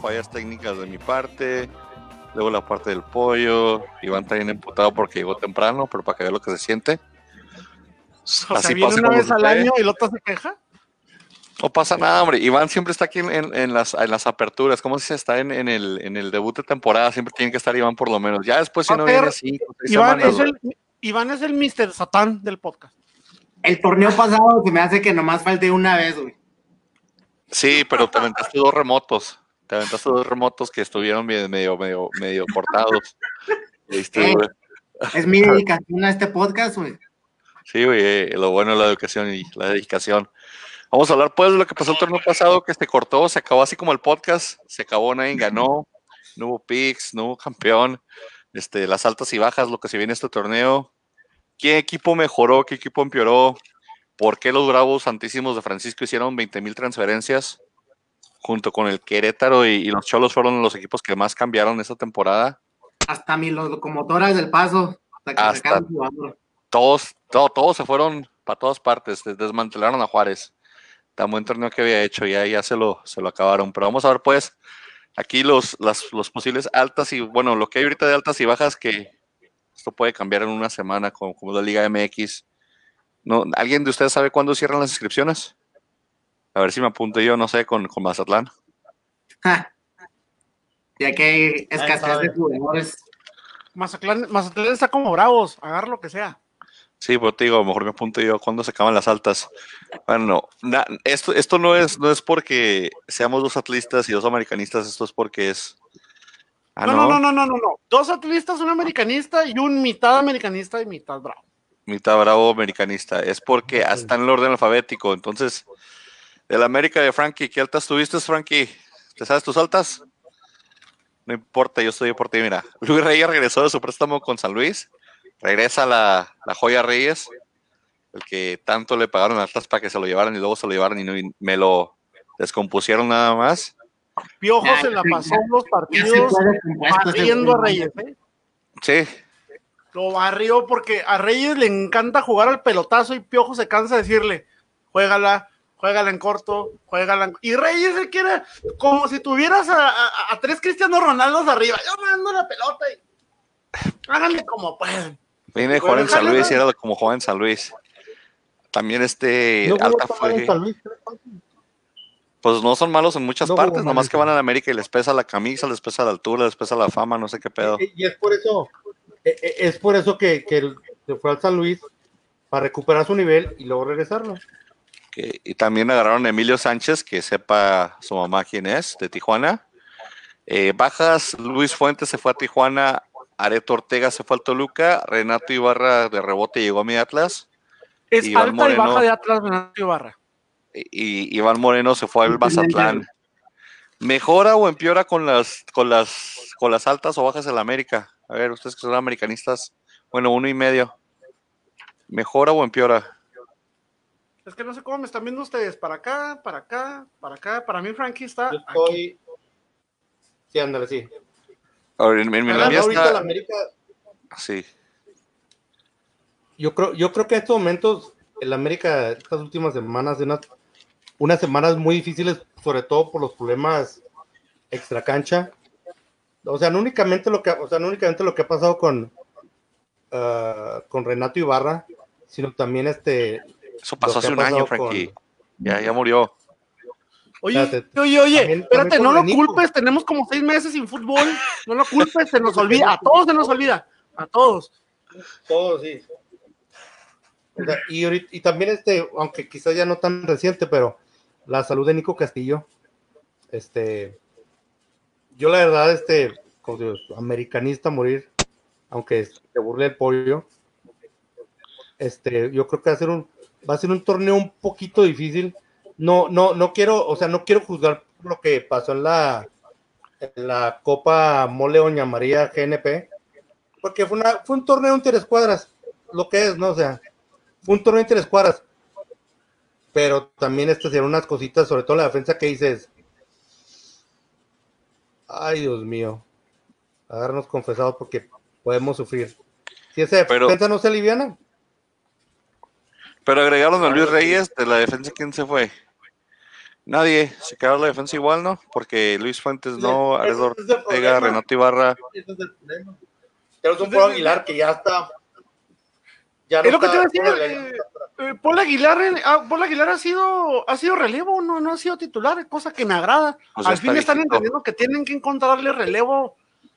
fallas técnicas de mi parte, luego la parte del pollo, Iván está bien emputado porque llegó temprano, pero para que vea lo que se siente. O sea, viene una vez al año y el otro se queja. No pasa nada, hombre. Iván siempre está aquí en, las, en las aperturas. ¿Cómo se está en, el, en el debut de temporada? Siempre tiene que estar Iván por lo menos. Ya después si no viene así. Iván, es el, Iván es el Mr. Satán del podcast. El torneo pasado se me hace que nomás falte una vez, güey. Sí, pero te aventaste dos remotos. Te aventaste dos remotos que estuvieron medio, medio, medio cortados. Eh, es mi dedicación a este podcast, güey. Sí, güey, eh, lo bueno es la educación y la dedicación. Vamos a hablar pues de lo que pasó el torneo pasado, que se cortó, se acabó así como el podcast, se acabó, nadie ganó, no hubo picks, no hubo campeón, este, las altas y bajas, lo que se viene este torneo. ¿Qué equipo mejoró? ¿Qué equipo empeoró? ¿Por qué los Bravos Santísimos de Francisco hicieron 20 mil transferencias? Junto con el Querétaro y, los Cholos fueron los equipos que más cambiaron esta temporada. Hasta mis locomotoras del paso. Hasta todos, todos se fueron para todas partes, desmantelaron a Juárez tan buen torneo que había hecho, ya, ya se, lo, se lo acabaron. Pero vamos a ver, pues, aquí los, las, los posibles altas y, bueno, lo que hay ahorita de altas y bajas, que esto puede cambiar en una semana, como, como la Liga MX. ¿No? ¿Alguien de ustedes sabe cuándo cierran las inscripciones? A ver si me apunto yo, no sé, con, con Mazatlán. Ya que hay escasez de jugadores. Mazatlán, Mazatlán está como bravos, agarra lo que sea. Sí, pues te digo, mejor me apunto yo cuando se acaban las altas. Bueno, esto, esto no es, no es porque seamos dos atlistas y dos americanistas, esto es porque es. Ah, no, no, no, no, no, no, no. Dos atlistas, un americanista y un mitad americanista y mitad bravo. Mitad bravo americanista. Es porque hasta en el orden alfabético. Entonces, de la América de Frankie, ¿qué altas tuviste, Frankie? ¿Te sabes tus altas? No importa, yo estoy por ti, mira. Luis Reyes regresó de su préstamo con San Luis regresa la, la joya Reyes, el que tanto le pagaron a Atlas para que se lo llevaran y luego se lo llevaron y, me lo descompusieron nada más. Piojo se la pasó en los partidos barriendo a Reyes, ¿eh? Sí. Lo barrió porque a Reyes le encanta jugar al pelotazo y Piojo se cansa de decirle, juégala, juégala en corto, juégala en... Y Reyes se quiere, como si tuvieras a, a, tres Cristianos Ronaldos arriba, yo mando la pelota y háganle como pueden. Viene a jugar en San Luis era como juega en San Luis. También este Alta fue. Pues no son malos en muchas partes, nomás que van a la América y les pesa la camisa, les pesa la altura, les pesa la fama, no sé qué pedo. Y, es por eso, e, e, es por eso que, que se fue al San Luis para recuperar su nivel y luego regresarlo. Y también agarraron a Emilio Sánchez, que sepa su mamá quién es, de Tijuana. Eh, bajas, Luis Fuentes se fue a Tijuana Areto Ortega se fue al Toluca, Renato Ibarra de rebote llegó a mi Atlas. Es alta y baja de Atlas Renato Ibarra. Y, Iván Moreno se fue al Mazatlán. ¿Mejora o empeora con las, con las, con las altas o bajas en la América? A ver, ustedes que son americanistas, bueno, uno y medio. ¿Mejora o empeora? Es que no sé cómo me están viendo ustedes. Para acá, para acá, para acá. Para mí, Frankie está. aquí. Sí, ándale, sí. Ahora, en, en ahorita la América. Sí. Yo creo, yo creo que en estos momentos, el América, estas últimas semanas, de unas, unas semanas muy difíciles, sobre todo por los problemas extra cancha. O sea, no únicamente lo que, o sea, no únicamente lo que ha pasado con, uh, con Renato Ibarra, sino también este. Eso pasó hace un año, Frankie. Ya, ya murió. Oye, oye, oye, espérate, no lo culpes, tenemos como seis meses sin fútbol, no lo culpes, se nos olvida, a todos se nos olvida, a todos. Todos, sí. y, y, también este, aunque quizás ya no tan reciente, pero la salud de Nico Castillo, este, yo la verdad, este, como americanista morir, aunque se burle el pollo, este, yo creo que va a ser un, va a ser un torneo un poquito difícil, no, no, no quiero, o sea, no quiero juzgar lo que pasó en la, en la Copa Mole Oña María GNP, porque fue, una, fue un torneo interescuadras, lo que es, ¿no? O sea, fue un torneo interescuadras, pero también este eran unas cositas, sobre todo la defensa que dices, ay Dios mío, agarrarnos confesados porque podemos sufrir. Si esa defensa no se aliviana. Pero agregaron a Luis Reyes de la defensa, ¿quién se fue? Nadie, se quedó la defensa igual, ¿no? Porque Luis Fuentes no, Aredo es Ortega. Renato Ibarra. Ese es el problema. Tenemos un Pablo Aguilar que ya está. Ya Es lo que te iba a está- decir, eh, Eh, Paul Aguilar, eh, ah, Paul Aguilar ha sido, ha sido relevo, no, no ha sido titular, cosa que me agrada. Pues Al fin están entendiendo que tienen que encontrarle relevo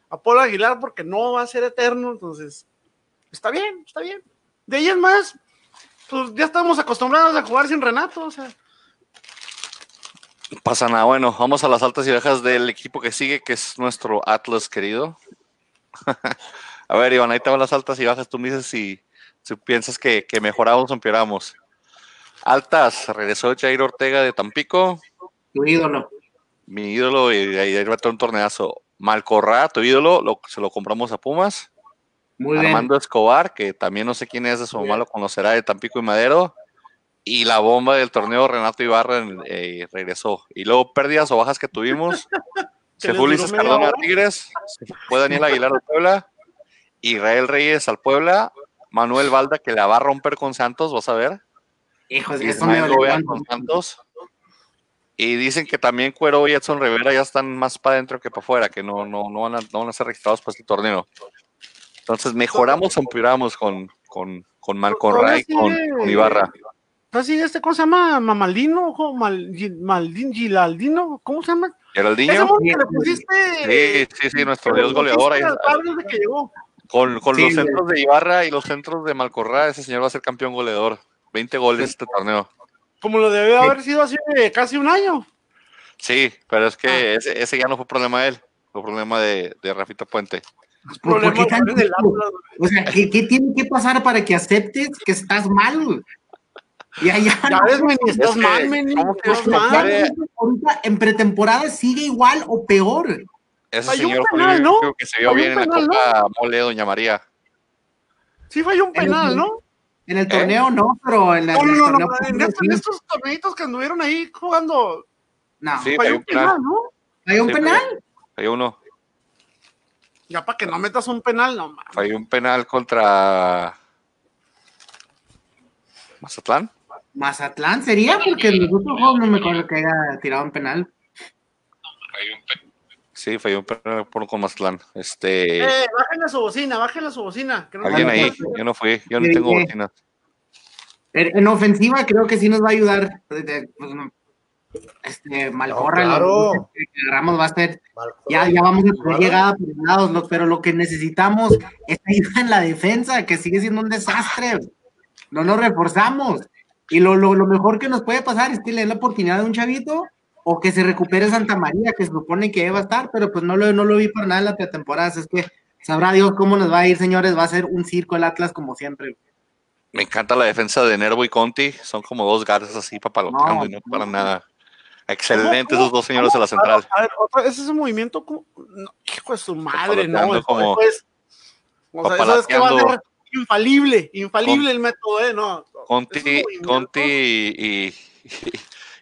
a Paul Aguilar porque no va a ser eterno, entonces está bien, está bien. De ahí en más, pues ya estamos acostumbrados a jugar sin Renato, o sea, Pasa nada, bueno, vamos a las altas y bajas del equipo que sigue, que es nuestro Atlas querido. a ver, Iván, ahí te van las altas y bajas. Tú me dices si, si piensas que, que mejoramos o empeoramos. Altas, regresó Jair Ortega de Tampico, Tu ídolo. mi ídolo, y ahí va a tener un torneazo. Malcorra, tu ídolo, lo, se lo compramos a Pumas. Muy bien. Armando Escobar, que también no sé quién es, de su mamá lo conocerá de Tampico y Madero. Y la bomba del torneo, Renato Ibarra, eh, regresó. Y luego pérdidas o bajas que tuvimos. se fue Ulises Cardona a. Tigres, se fue Daniel Aguilar al Puebla, Israel Reyes al Puebla, Manuel Valda que la va a romper con Santos, vas a ver. Hijos, eso me. Gobea con Santos. Y dicen que también Cuero y Edson Rivera ya están más para adentro que para afuera, que no, no, no, van a, no van a ser registrados para este torneo. Entonces, ¿mejoramos o empeoramos con, con, con Malcorra y con, con Ibarra? así este, ¿cómo se llama? Mamaldino. Mal, Maldín, Gilaldino, ¿cómo se llama? Ese ¿Geraldinho? mono que le pusiste. Sí, sí, sí, nuestro dios goleador. ahí- desde que llegó. con con Sí, los centros de Ibarra y los centros de Malcorra, ese señor va a ser campeón goleador. 20 goles este torneo. Como lo debió haber sido hace casi un año. Sí, pero es que ese, ese ya no fue problema de él, fue problema de, de Rafita Puente. ¿Por, por Problema qué tan- del Atlas, O sea, ¿qué, qué tiene que pasar para que aceptes que estás mal? Ya, ya. Ya no. ves, Meni, estás Es mal, Meni. ¿cómo estás que mal. pare? Ahorita en pretemporada sigue igual o peor. Ese Falló un señor fue penal, ¿no? único que se vio Falló bien un en la penal, Copa Mole Doña María. Sí falló un En el- penal, ¿no? En el torneo no, pero en, la- No, no, no, no, en, estos, en estos torneitos que anduvieron ahí jugando, no. Sí, falló falló un un penal. penal, ¿no? ¿Hay un Sí, penal? Falló uno. Ya para que no metas un penal, no mames. Falló un penal contra Mazatlán. Mazatlán sería, porque en los otros juegos no me acuerdo que haya tirado un penal. Sí, falló un penal por, con Mazatlán. Este, Eh, bájenle a su bocina, bájenle a su bocina. que no alguien ahí, yo no fui, yo no tengo sí. bocinas. En, en ofensiva creo que sí nos va a ayudar. Este, Malcorra, No, claro. que agarramos va a ser. Ya, ya vamos a tener llegada por lados, pero lo que necesitamos es ayuda en la defensa, que sigue siendo un desastre. No nos reforzamos. Y lo, lo, lo mejor que nos puede pasar es que le den la oportunidad de un chavito o que se recupere Santa María, que se supone que va a estar, pero pues no lo, no lo vi para nada en la pretemporada. Es que sabrá Dios cómo nos va a ir, señores. Va a ser un circo el Atlas como siempre. Me encanta la defensa de Nervo y Conti, son como dos garzas así papaloteando No, y no no. para nada. Excelentes ¿Cómo, esos dos señores de la central. A ver, otra, ese es un movimiento como. no, hijo de su madre, no. Como- es, o sea, eso es que va a ser infalible, infalible el método, ¿eh? No. Conti, Conti y, y,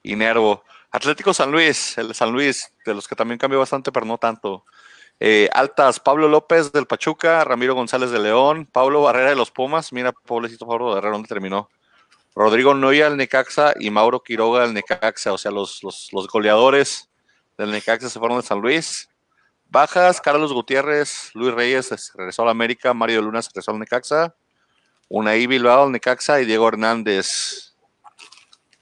y Nervo. Atlético San Luis, el San Luis, de los que también cambió bastante, pero no tanto. Eh, altas, Pablo López del Pachuca, Ramiro González de León, Pablo Barrera de los Pumas, mira, pobrecito Pablo Barrera, ¿dónde terminó? Rodrigo Noya del Necaxa y Mauro Quiroga del Necaxa, o sea, los, los, los goleadores del Necaxa se fueron de San Luis. Bajas, Carlos Gutiérrez, Luis Reyes es- regresó a la América, Mario Luna regresó al Necaxa, Unai Bilbao al Necaxa y Diego Hernández.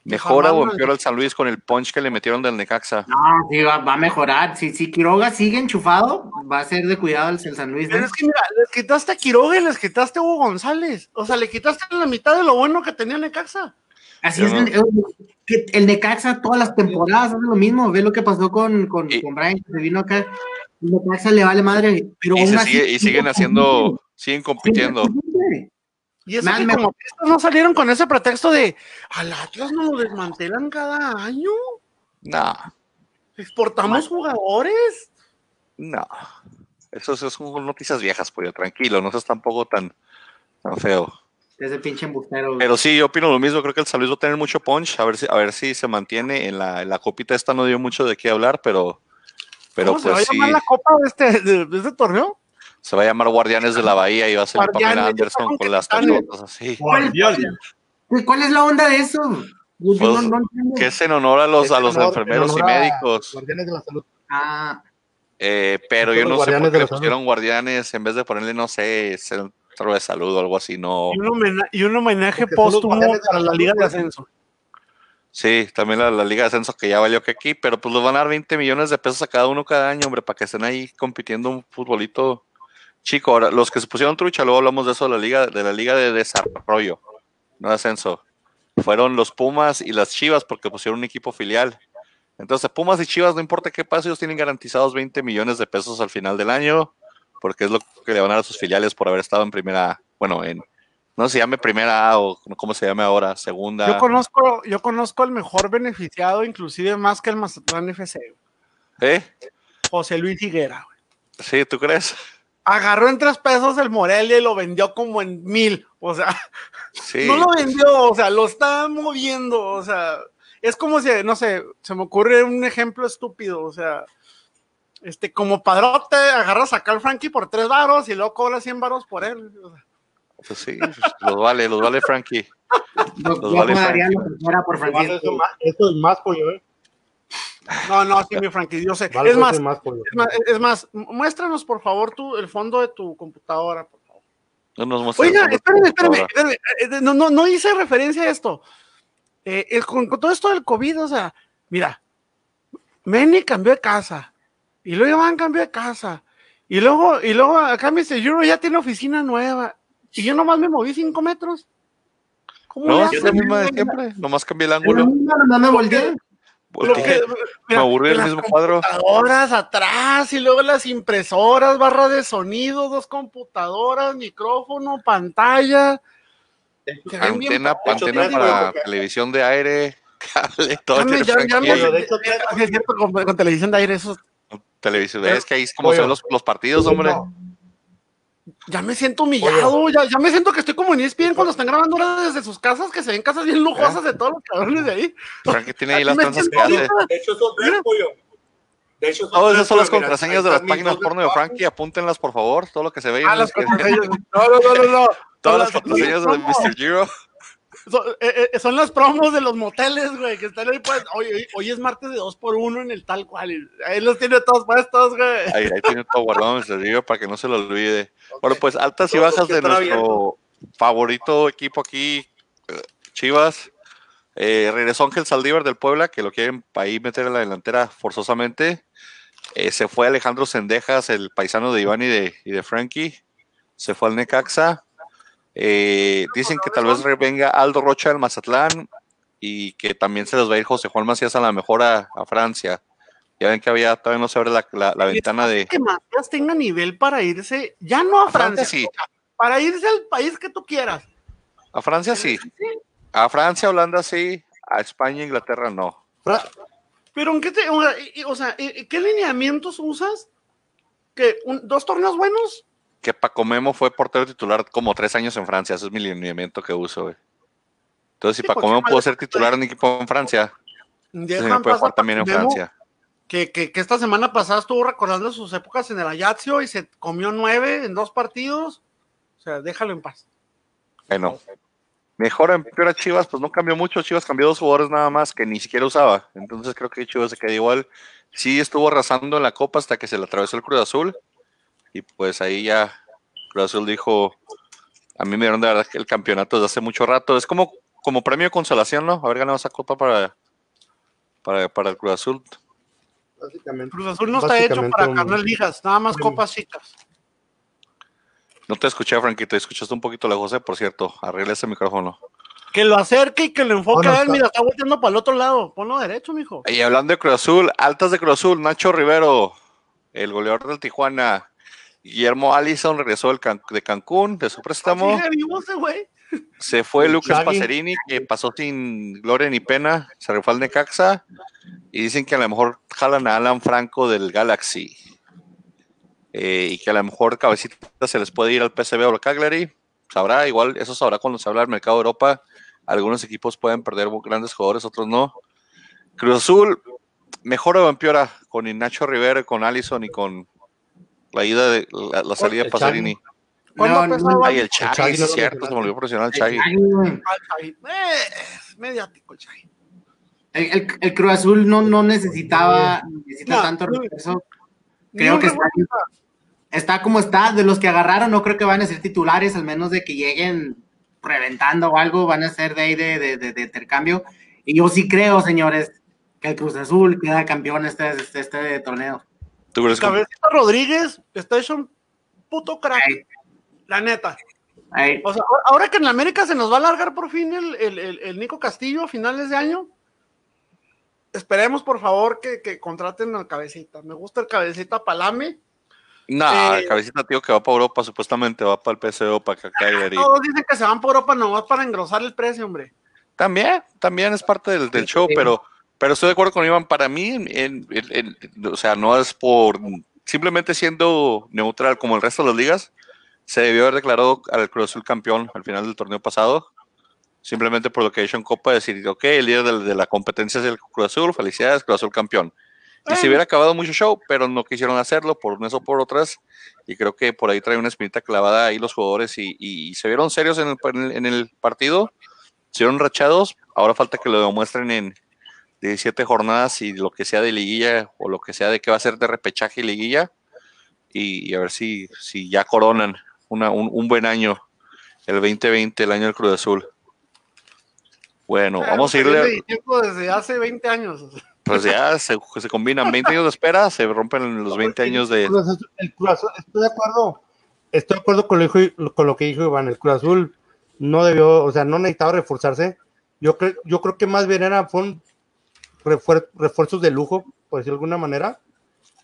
¿Mejora o empeora el San Luis con el punch que le metieron del Necaxa? No, sí, va, va a mejorar. Si, si Quiroga sigue enchufado, va a ser de cuidado el, el San Luis. Pero es que mira, les quitaste a Quiroga y les quitaste a Hugo González. O sea, le quitaste la mitad de lo bueno que tenía Necaxa. Así Yo es, no- el, Necaxa todas las temporadas hace lo mismo. Ve lo que pasó con, con, Y- con Brian, que se vino acá. El Necaxa le vale madre, pero Y, aún se así- sigue- y siguen haciendo, siguen compitiendo. Y eso Man, que como estos no salieron con ese pretexto de al Atlas nos lo desmantelan cada año. No, Exportamos jugadores. no. Eso, eso son noticias viejas, pollo, tranquilo, no seas tampoco tan, tan feo. Ese pinche embustero. Pero sí, yo opino lo mismo, creo que el San Luis va a tener mucho punch, a ver si, a ver si se mantiene en la, en la copita esta no dio mucho de qué hablar, pero, pero ¿Cómo se va a pues sí, llamar la copa de este, de, de este torneo? Se va a llamar Guardianes de la Bahía y va a ser Pamela Anderson con las tarjetas así. ¿Cuál, cuál es la onda de eso? Pues, no- no entiendo. Que es en honor a los, Es a los honor- en enfermeros y honor a médicos. Guardianes de la salud. Ah, Eh, pero yo no sé por qué le pusieron guardianes en vez de ponerle, no sé, centro de salud o algo así. No. Y un, homena- y un homenaje póstumo de la para la salud, Liga de. Ascenso. Sí, también la, la Liga de Ascenso que ya valió que aquí, pero pues les van a dar 20 millones de pesos a cada uno cada año, hombre, para que estén ahí compitiendo un futbolito chico. Ahora, los que se pusieron trucha, luego hablamos de eso de la Liga de la Liga de Desarrollo, no Ascenso. Fueron los Pumas y las Chivas porque pusieron un equipo filial. Entonces, Pumas y Chivas, no importa qué pase, ellos tienen garantizados 20 millones de pesos al final del año, porque es lo que le van a dar a sus filiales por haber estado en primera, bueno, en, no se llame primera A o cómo se llame ahora, segunda. Yo conozco, yo conozco al mejor beneficiado, inclusive más que el Mazatlán FC, ¿Eh? José Luis Higuera. güey. Sí, ¿tú crees? Agarró en tres pesos el Morelia y lo vendió como en mil. O sea, Sí. no lo vendió, o sea, lo está moviendo. O sea, es como si, no sé, se me ocurre un ejemplo estúpido. O sea, este, como padrote, agarras a Carl Frankie por tres varos y luego cobras 100 varos por él. O sea, Pues sí, pues, los vale, los vale Frankie. los vale Frankie. lo que fuera por Eso, Francisco. más, eso es más pollo, ¿eh? No, no, sí, mi Frankie, yo sé. Vale, es, más, es más, es más, muéstranos por favor tú el fondo de tu computadora, por favor. No nos muestres Oiga, cómo espérame, es espérame, ahora. espérame, eh, No, no, no hice referencia a esto. Eh, con, con todo esto del COVID, o sea, mira, Manny cambió de casa, y luego Iván cambió de casa, y luego, y luego acá Mr. Euro ya tiene oficina nueva, y yo nomás me moví cinco metros. ¿Cómo No, es la misma de siempre, nomás cambié el ángulo. no, no me volteé. Porque que- me del las mismo cuadro. computadoras atrás y luego las impresoras, barra de sonido, dos computadoras, micrófono, pantalla. Antena, antena hecho, para digo, televisión de aire, cable, todo de con, con televisión de aire, eso. televisión. Es que ahí es como se ven los, los partidos, hombre. Ya me siento humillado, ya, ya me siento que estoy como en E ESPN cuando están grabando ahora desde sus casas, que se ven casas bien lujosas de todos los cabrones de ahí. Frankie tiene ahí las me tranzas que hace. De hecho, son tres, Mira. pollo. De hecho, Todas esas son las contraseñas de las páginas porno de. Frankie. Apúntenlas, por favor. Todo lo que se ve. Ah, en las el- contraseñas. No, no, no, no, no. Todas las Son contraseñas de promos. Mr. Giro. Son, eh, eh, son las promos de los moteles, güey, que están ahí pues. Hoy, hoy, hoy es martes de dos por uno en el tal cual. y Ahí los tiene todos puestos, güey. Ahí, ahí tiene todo guardado Mr. Giro para que no se lo olvide. Bueno, pues altas y bajas de nuestro favorito equipo aquí, eh, Chivas. Eh, regresó Ángel Saldívar del Puebla, que lo quieren ahí meter en la delantera forzosamente. Eh, se fue Alejandro Sendejas, el paisano de Iván y de, y de Frankie. Se fue al Necaxa. Eh, dicen que tal vez venga Aldo Rocha del Mazatlán y que también se les va a ir José Juan Macías a la mejor a, a Francia. Ya ven que había, todavía no se abre la, la- la ventana de... Que Macías tenga nivel para irse, ya no a A Francia Francia, sí, para irse al país que tú quieras. a Francia sí. A Francia, Holanda sí, a España, Inglaterra no. Fra- Pero ¿en qué te, o sea, y- y- o sea, ¿y- y ¿qué lineamientos usas? ¿Que dos torneos buenos? Que Paco Memo fue portero titular como tres años en Francia, ese es mi lineamiento que uso, güey. Entonces, si Sí, Paco Memo pudo ser titular en equipo en Francia, se me puede jugar también en Francia. Que, que, que esta semana pasada estuvo recordando sus épocas en el Ajaccio y se comió nueve en dos partidos. O sea, déjalo en paz. Bueno, mejor empeora Chivas, pues no cambió mucho. Chivas cambió dos jugadores nada más que ni siquiera usaba. Entonces creo que Chivas se quedó igual. Sí estuvo arrasando en la copa hasta que se le atravesó el Cruz Azul. Y pues ahí ya Cruz Azul dijo, a mí me dieron de verdad que el campeonato desde hace mucho rato. Es como, como premio de consolación, ¿no? Haber ganado esa copa para, para, para el Cruz Azul. Básicamente. Cruz Azul no está hecho para un- ganar ligas, nada más copas chicas. No te escuché, Franquito. Escuchaste un poquito lejos, eh, por cierto. Arregla ese micrófono. Que lo acerque y que lo enfoque a él. Mira, está volteando para el otro lado. Ponlo derecho, mijo. Y hablando de Cruz Azul, altas de Cruz Azul, Nacho Rivero, el goleador del Tijuana, Guillermo Allison regresó del Can- de Cancún, de su préstamo. Güey. Se fue Lucas. Pacerini, que pasó sin gloria ni pena, se refue al Necaxa. Y dicen que a lo mejor jalan a Alan Franco del Galaxy. Eh, y que a lo mejor cabecita se les puede ir al PSV o al Cagliari. Sabrá, igual, eso sabrá cuando se habla del mercado de Europa. Algunos equipos pueden perder grandes jugadores, otros no. Cruz Azul, mejor o empeora con Nacho Rivera, con Allison y con la ida de la, la salida de. ¿Cuándo No, no? Ay, el Chagui es cierto, se me olvidó profesional el Chagui. Eh, es mediático el Chagui. El, el- el Cruz Azul no, no necesitaba necesita No, tanto refuerzo. Creo que está, está como está. De los que agarraron, no creo que van a ser titulares, al menos de que lleguen reventando o algo, van a ser de ahí de, de, de- de intercambio. Y yo sí creo, señores, que el Cruz Azul queda campeón este, este, este torneo. ¿Tú crees Cabecita Rodríguez está hecho un puto crack. Ay. La neta. Ay, O sea, ahora- que en la América se nos va a alargar por fin el, el- el- el Nico Castillo a finales de año, esperemos por favor que, que contraten al cabecita. Me gusta el cabecita Palame. No, Eh, el cabecita tío que va para Europa, supuestamente va para el PSO, para Cagliari. Todos dicen que se van por Europa nomás para engrosar el precio, hombre. También, también es parte del, del show, Sí. pero, pero estoy de acuerdo con Iván. Para mí, en- en- en- en- o sea, no es por simplemente siendo neutral como el resto de las ligas, se debió haber declarado al Cruz Azul campeón al final del torneo pasado. Simplemente por lo que hecho en Copa, decir, ok, el líder de, de la competencia es el Cruz Azul, felicidades, Cruz Azul campeón. Y se hubiera acabado mucho show, pero no quisieron hacerlo por unas o por otras. Y creo que por ahí trae una espinita clavada ahí los jugadores y, y se vieron serios en el, en el- en el partido se vieron rachados, ahora falta que lo demuestren en 17 jornadas y lo que sea de liguilla o lo que sea de qué va a ser de repechaje y liguilla y, y a ver si, si ya coronan una- un, un buen año, el 2020, el año del Cruz Azul. Bueno, vamos a viene irle, desde hace 20 años. pues ya se, se combinan 20 años de espera, se rompen los 20 años de... Cruz Azul- el Cruz Azul, estoy de acuerdo. Estoy de acuerdo con lo, dijo- con lo que dijo Iván. El Cruz Azul no debió, o sea, no necesitaba reforzarse. Yo creo, yo creo que más bien era, fueron refuer- refuerzos de lujo, por decirlo de alguna manera.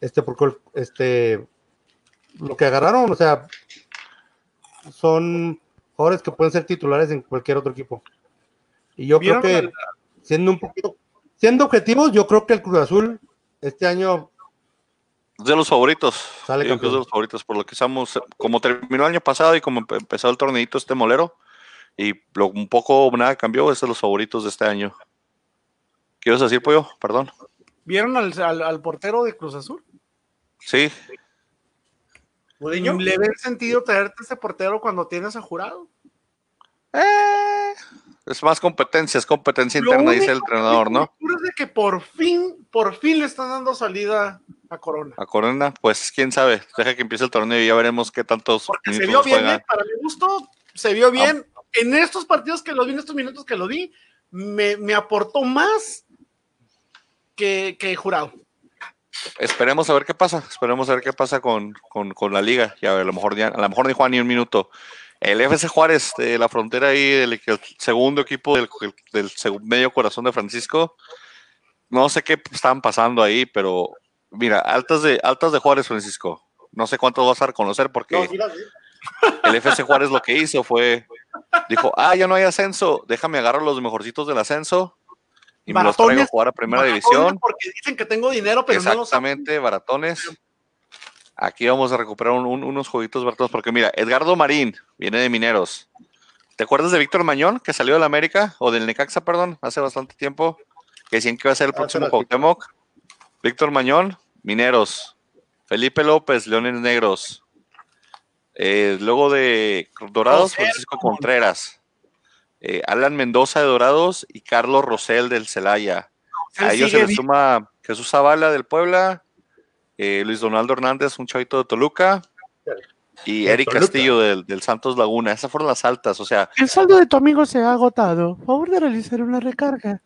Este, porque este lo que agarraron, o sea, son jugadores que pueden ser titulares en cualquier otro equipo. Y yo creo ¿Vieron que siendo un poquito, siendo objetivos, yo creo que el Cruz Azul este año De los favoritos. Sale que es de los favoritos, por lo que estamos, como terminó el año pasado y como empe- empezó el torneito este molero, y lo, un poco o nada cambió, es de los favoritos de este año. ¿Qué ibas a decir, Pollo? Perdón. ¿Vieron al, al- al portero de Cruz Azul? Sí, ¿Le ven sentido traerte ese portero cuando tienes a jurado? eh, es más competencia, es competencia Lo interna, dice el entrenador, ¿no? es de que por fin, por fin le están dando salida a Corona. A Corona, pues quién sabe, deja que empiece el torneo y ya veremos qué tantos Porque se vio bien, juegan. ¿eh? para mi gusto, se vio bien. En estos partidos que lo vi, en estos minutos que lo vi, me, me aportó más que, que jurado. Esperemos a ver qué pasa, esperemos a ver qué pasa con, con, con la liga. Y a, ver, a lo mejor ya, a lo mejor ni Juan ni un minuto. El FC Juárez de la frontera ahí, el, el segundo equipo del, del medio corazón de Francisco. No sé qué estaban pasando ahí, pero mira, altas de, altas de Juárez, Francisco. No sé cuántos vas a reconocer porque el FC Juárez lo que hizo fue, dijo, ah, ya no hay ascenso, déjame agarrar los mejorcitos del ascenso y me los traigo a jugar a primera división. Porque dicen que tengo dinero, pero no. Exactamente, baratones. Aquí vamos a recuperar un- un- unos jueguitos baratones, porque mira, Edgardo Marín viene de Mineros. ¿Te acuerdas de Víctor Mañón, que salió del América, o del Necaxa, perdón, hace bastante tiempo? Que decían que iba a ser el próximo. Cuauhtémoc. Víctor Mañón, Mineros. Felipe López, Leones Negros. Eh, luego de Dorados, Francisco Contreras. Eh, Alan Mendoza de Dorados y Carlos Rosell del Celaya. A ellos se les suma Jesús Zavala del Puebla, eh, Luis Donaldo Hernández, un chavito de Toluca, y Eric Toluca. Castillo del, del Santos Laguna. Esas fueron las altas, o sea, El saldo de tu amigo se ha agotado. Favor de realizar una recarga.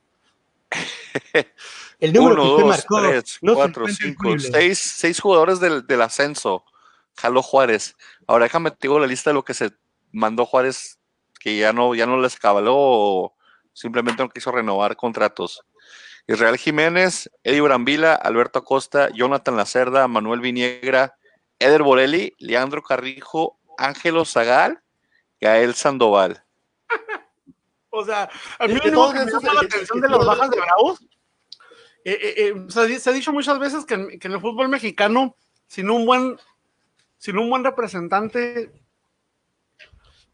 el número uno, que usted dos, marcó tres, no cuatro, cinco, seis, seis jugadores del, del ascenso. Jaló Juárez. Ahora déjame te digo la lista de lo que se mandó Juárez, que ya no, ya no les cabaló o simplemente no quiso renovar contratos. Israel Jiménez, Eddie Brambila, Alberto Acosta, Jonathan Lacerda, Manuel Viniegra, Eder Borelli, Leandro Carrijo, Ángelo Zagal, Gael Sandoval. O sea, a mí me llama la atención de las bajas de Bravos, eh, eh, eh, o sea, di- se ha dicho muchas veces que, en- que en el fútbol mexicano, sin un buen, sin un buen representante,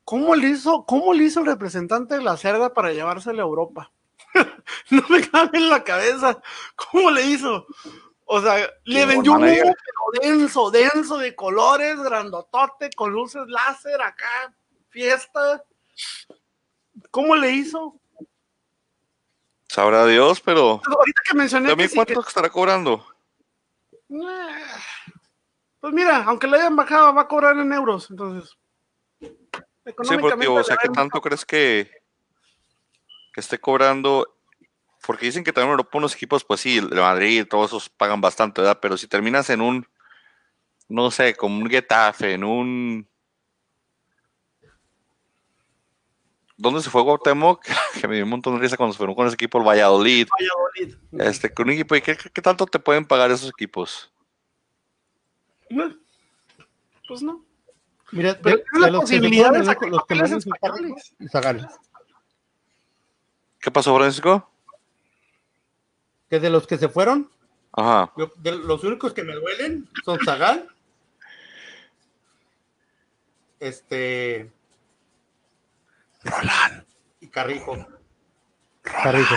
¿cómo le hizo, cómo le hizo el representante de la cerda para llevársela a Europa? no me cabe en la cabeza. ¿Cómo le hizo? O sea, le vendió un humo, denso, denso, de colores, grandotote, con luces láser acá, fiesta. ¿Cómo le hizo? Sabrá Dios, pero Pues ahorita que mencioné que sí, cuánto estará cobrando. Nah. Pues mira, aunque le hayan bajado, va a cobrar en euros, entonces. Sí, porque, o sea, ¿qué tanto crees que, que esté cobrando? Porque dicen que también en Europa unos equipos, pues sí, el Madrid, todos esos pagan bastante, ¿verdad? Pero si terminas en un, no sé, como un Getafe, en un... ¿Dónde se fue Cuauhtémoc? que me dio un montón de risa cuando se fueron con ese equipo, el Valladolid. Valladolid. Este, con un equipo, ¿y qué, qué tanto te pueden pagar esos equipos? Pues no. Mira, Pero de, la de los que se posibilidad fueron, de sacar los resultaron, españoles. Zagales. ¿Qué pasó, Francisco? Que de los que se fueron, Ajá. yo- de los únicos que me duelen son Zagal, este, Roland, y Carrijo. Carrijo.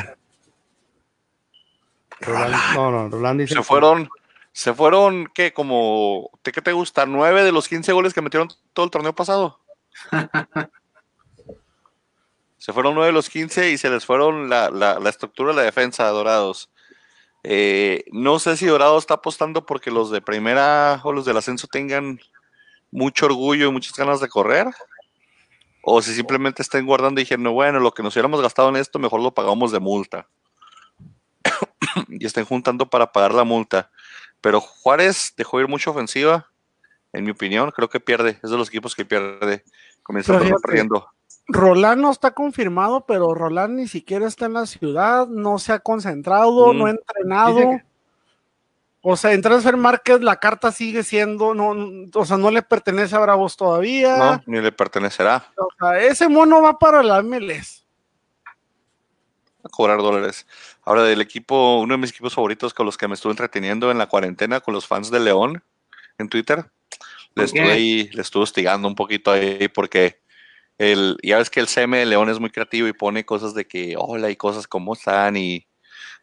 Roland, no, no, Roland dice Se que- fueron, se fueron, ¿qué? Como, ¿de qué te gusta? ¿Nueve de los 15 goles que metieron todo el torneo pasado? se fueron nueve de los 15 y se les fueron la, la- la estructura de la defensa a Dorados. Eh, no sé si Dorados está apostando porque los de primera o los del ascenso tengan mucho orgullo y muchas ganas de correr. O si simplemente estén guardando y dijeron, bueno, lo que nos hubiéramos gastado en esto, mejor lo pagamos de multa. y estén juntando para pagar la multa. Pero Juárez dejó ir mucha ofensiva, en mi opinión, creo que pierde, es de los equipos que pierde, comienza perdiendo. Roland no está confirmado, pero Roland ni siquiera está en la ciudad, no se ha concentrado, Mm. no ha entrenado. Dice O sea, en Transfer Market la carta sigue siendo, no, no- o sea, no le pertenece a Bravos todavía. No, ni le pertenecerá O sea, ese mono va para la MLS. A cobrar dólares. Ahora, del equipo, uno de mis equipos favoritos con los que me estuve entreteniendo en la cuarentena, con los fans de León en Twitter, le ¿Por qué? estuve ahí, le estuve hostigando un poquito ahí porque el, ya ves que el CM de León es muy creativo y pone cosas de que hola y cosas como están y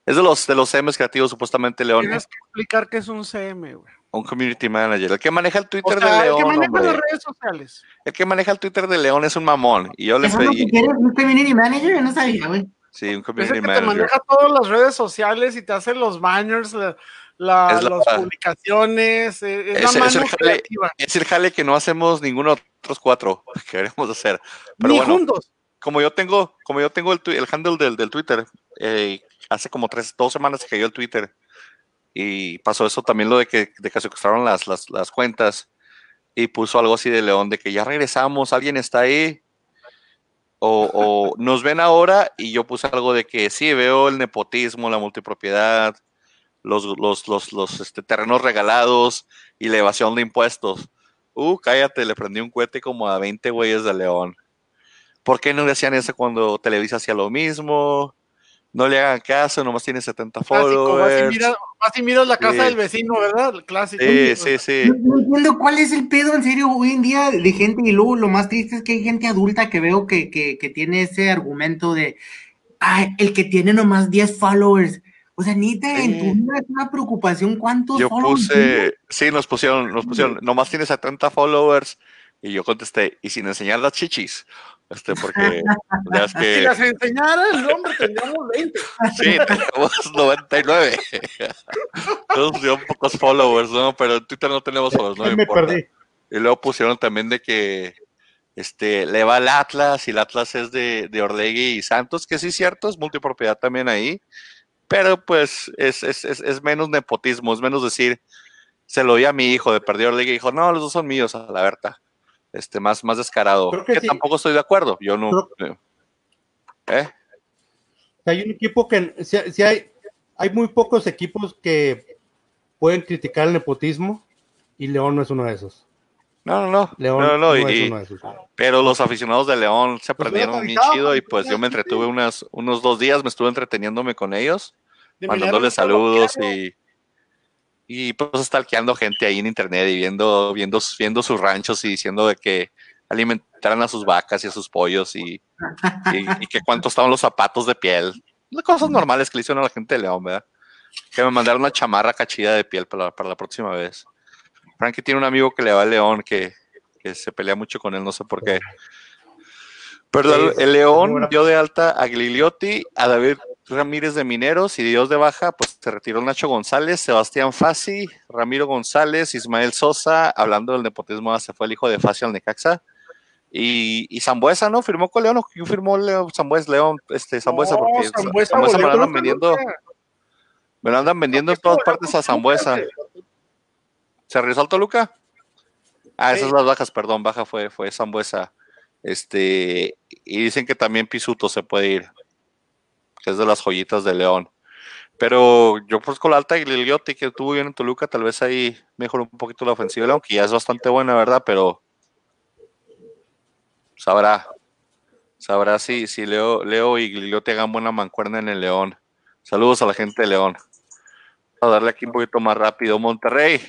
es de los de los CMs creativos supuestamente León, Tienes que explicar que es un CM, güey. un community manager, el que maneja el O Twitter sea, de el León, que maneja hombre. las redes sociales. el que maneja el Twitter de León es un mamón y yo le ¿Eso es pedí? ¿Un community manager? Yo no sabía, güey. Sí, un Es community el que te manager. maneja todas las redes sociales y te hace los banners, la- la- Es la- las publicaciones. eh, Es, Ese- la es el mano jale-. Es el jale que no hacemos ninguno de otros cuatro que queremos hacer. Pero Ni bueno, juntos. como yo tengo, como yo tengo el, el handle del, del Twitter, eh, hace como tres, dos semanas que cayó el Twitter. Y pasó eso también lo de que, de que secuestraron las, las, las cuentas. Y puso algo así de León, de que ya regresamos, alguien está ahí. O, o nos ven ahora. Y yo puse algo de que sí, veo el nepotismo, la multipropiedad, los, los, los, los este, terrenos regalados y la evasión de impuestos. Uh, cállate, le prendí un cohete como a 20 güeyes de León. ¿Por qué no le hacían eso cuando Televisa hacía lo mismo? No le hagan caso, nomás tiene 70 Clásico, vas y, followers. miras, vas y miras la casa Sí. del vecino, ¿verdad? El clásico. Sí, sí, sí. No, no entiendo cuál es el pedo, en serio, hoy en día de gente, y luego lo más triste es que hay gente adulta que veo que, que, que tiene ese argumento de, ay, el que tiene nomás 10 followers. O sea, Nita, en tu Sí. vida es una preocupación cuántos Yo followers puse, sí, nos pusieron, nos pusieron, nomás tiene 70 followers. Y yo contesté, y sin enseñar las chichis. Este, porque ya es Si las enseñara el hombre, tendríamos 20. sí, tenemos 99. Todos pusieron pocos followers, ¿no? Pero en Twitter no tenemos followers, no me me importa. perdí. Y luego pusieron también de que este, le va al Atlas y el Atlas es de, de Orlegui y Santos, que sí es cierto, es multipropiedad también ahí, pero pues es, es, es, es menos nepotismo, es menos decir, se lo di a mi hijo de perdió Orlegui y dijo, no, los dos son míos, a la verdad. Este, más, más descarado. Creo que que sí. tampoco estoy de acuerdo. Yo no. ¿Eh? Hay un equipo que, si, si hay, hay muy pocos equipos que pueden criticar el nepotismo y León no es uno de esos. No, no, no. León no, no, no, y- es uno de esos. Pero los aficionados de León se Pues aprendieron hubiera bien chido y pues, pues yo me entretuve unas, unos dos días, me estuve entreteniéndome con ellos, mandándoles saludos y, y pues stalkeando gente ahí en internet y viendo, viendo, viendo sus ranchos y diciendo de que alimentaran a sus vacas y a sus pollos y, y, y que cuánto estaban los zapatos de piel. Las cosas normales que le hicieron a la gente de León, ¿verdad? que me mandaron una chamarra cachida de piel para la, para la próxima vez. Frankie tiene un amigo que le va al León que, que se pelea mucho con él, no sé por qué. Pero el, León dio de alta a Gliliotti, a David Ramírez de Mineros y Dios de baja, pues se retiró Nacho González, Sebastián Fassi, Ramiro González, Ismael Sosa, hablando del nepotismo, se fue el hijo de Fassi al Necaxa. Y, y Zambuesa, ¿no? Firmó con León, ¿o ¿quién firmó León? Zambuesa, León, este, Zambuesa, No, porque Zambuesa me lo andan vendiendo, me lo andan vendiendo en todas partes a Zambuesa. ¿Se regresó al Toluca? Ah, esas son las bajas, perdón, baja fue, fue Zambuesa. Este, y dicen que también Pisuto se puede ir, que es de las joyitas de León. Pero yo pues con la alta y Liliotti que tuvo bien en Toluca, tal vez ahí mejoró un poquito la ofensiva de León, que ya es bastante buena, ¿verdad? Pero sabrá, sabrá si, si Leo, Leo y Liliotti hagan buena mancuerna en el León. Saludos a la gente de León. A darle aquí un poquito más rápido. Monterrey.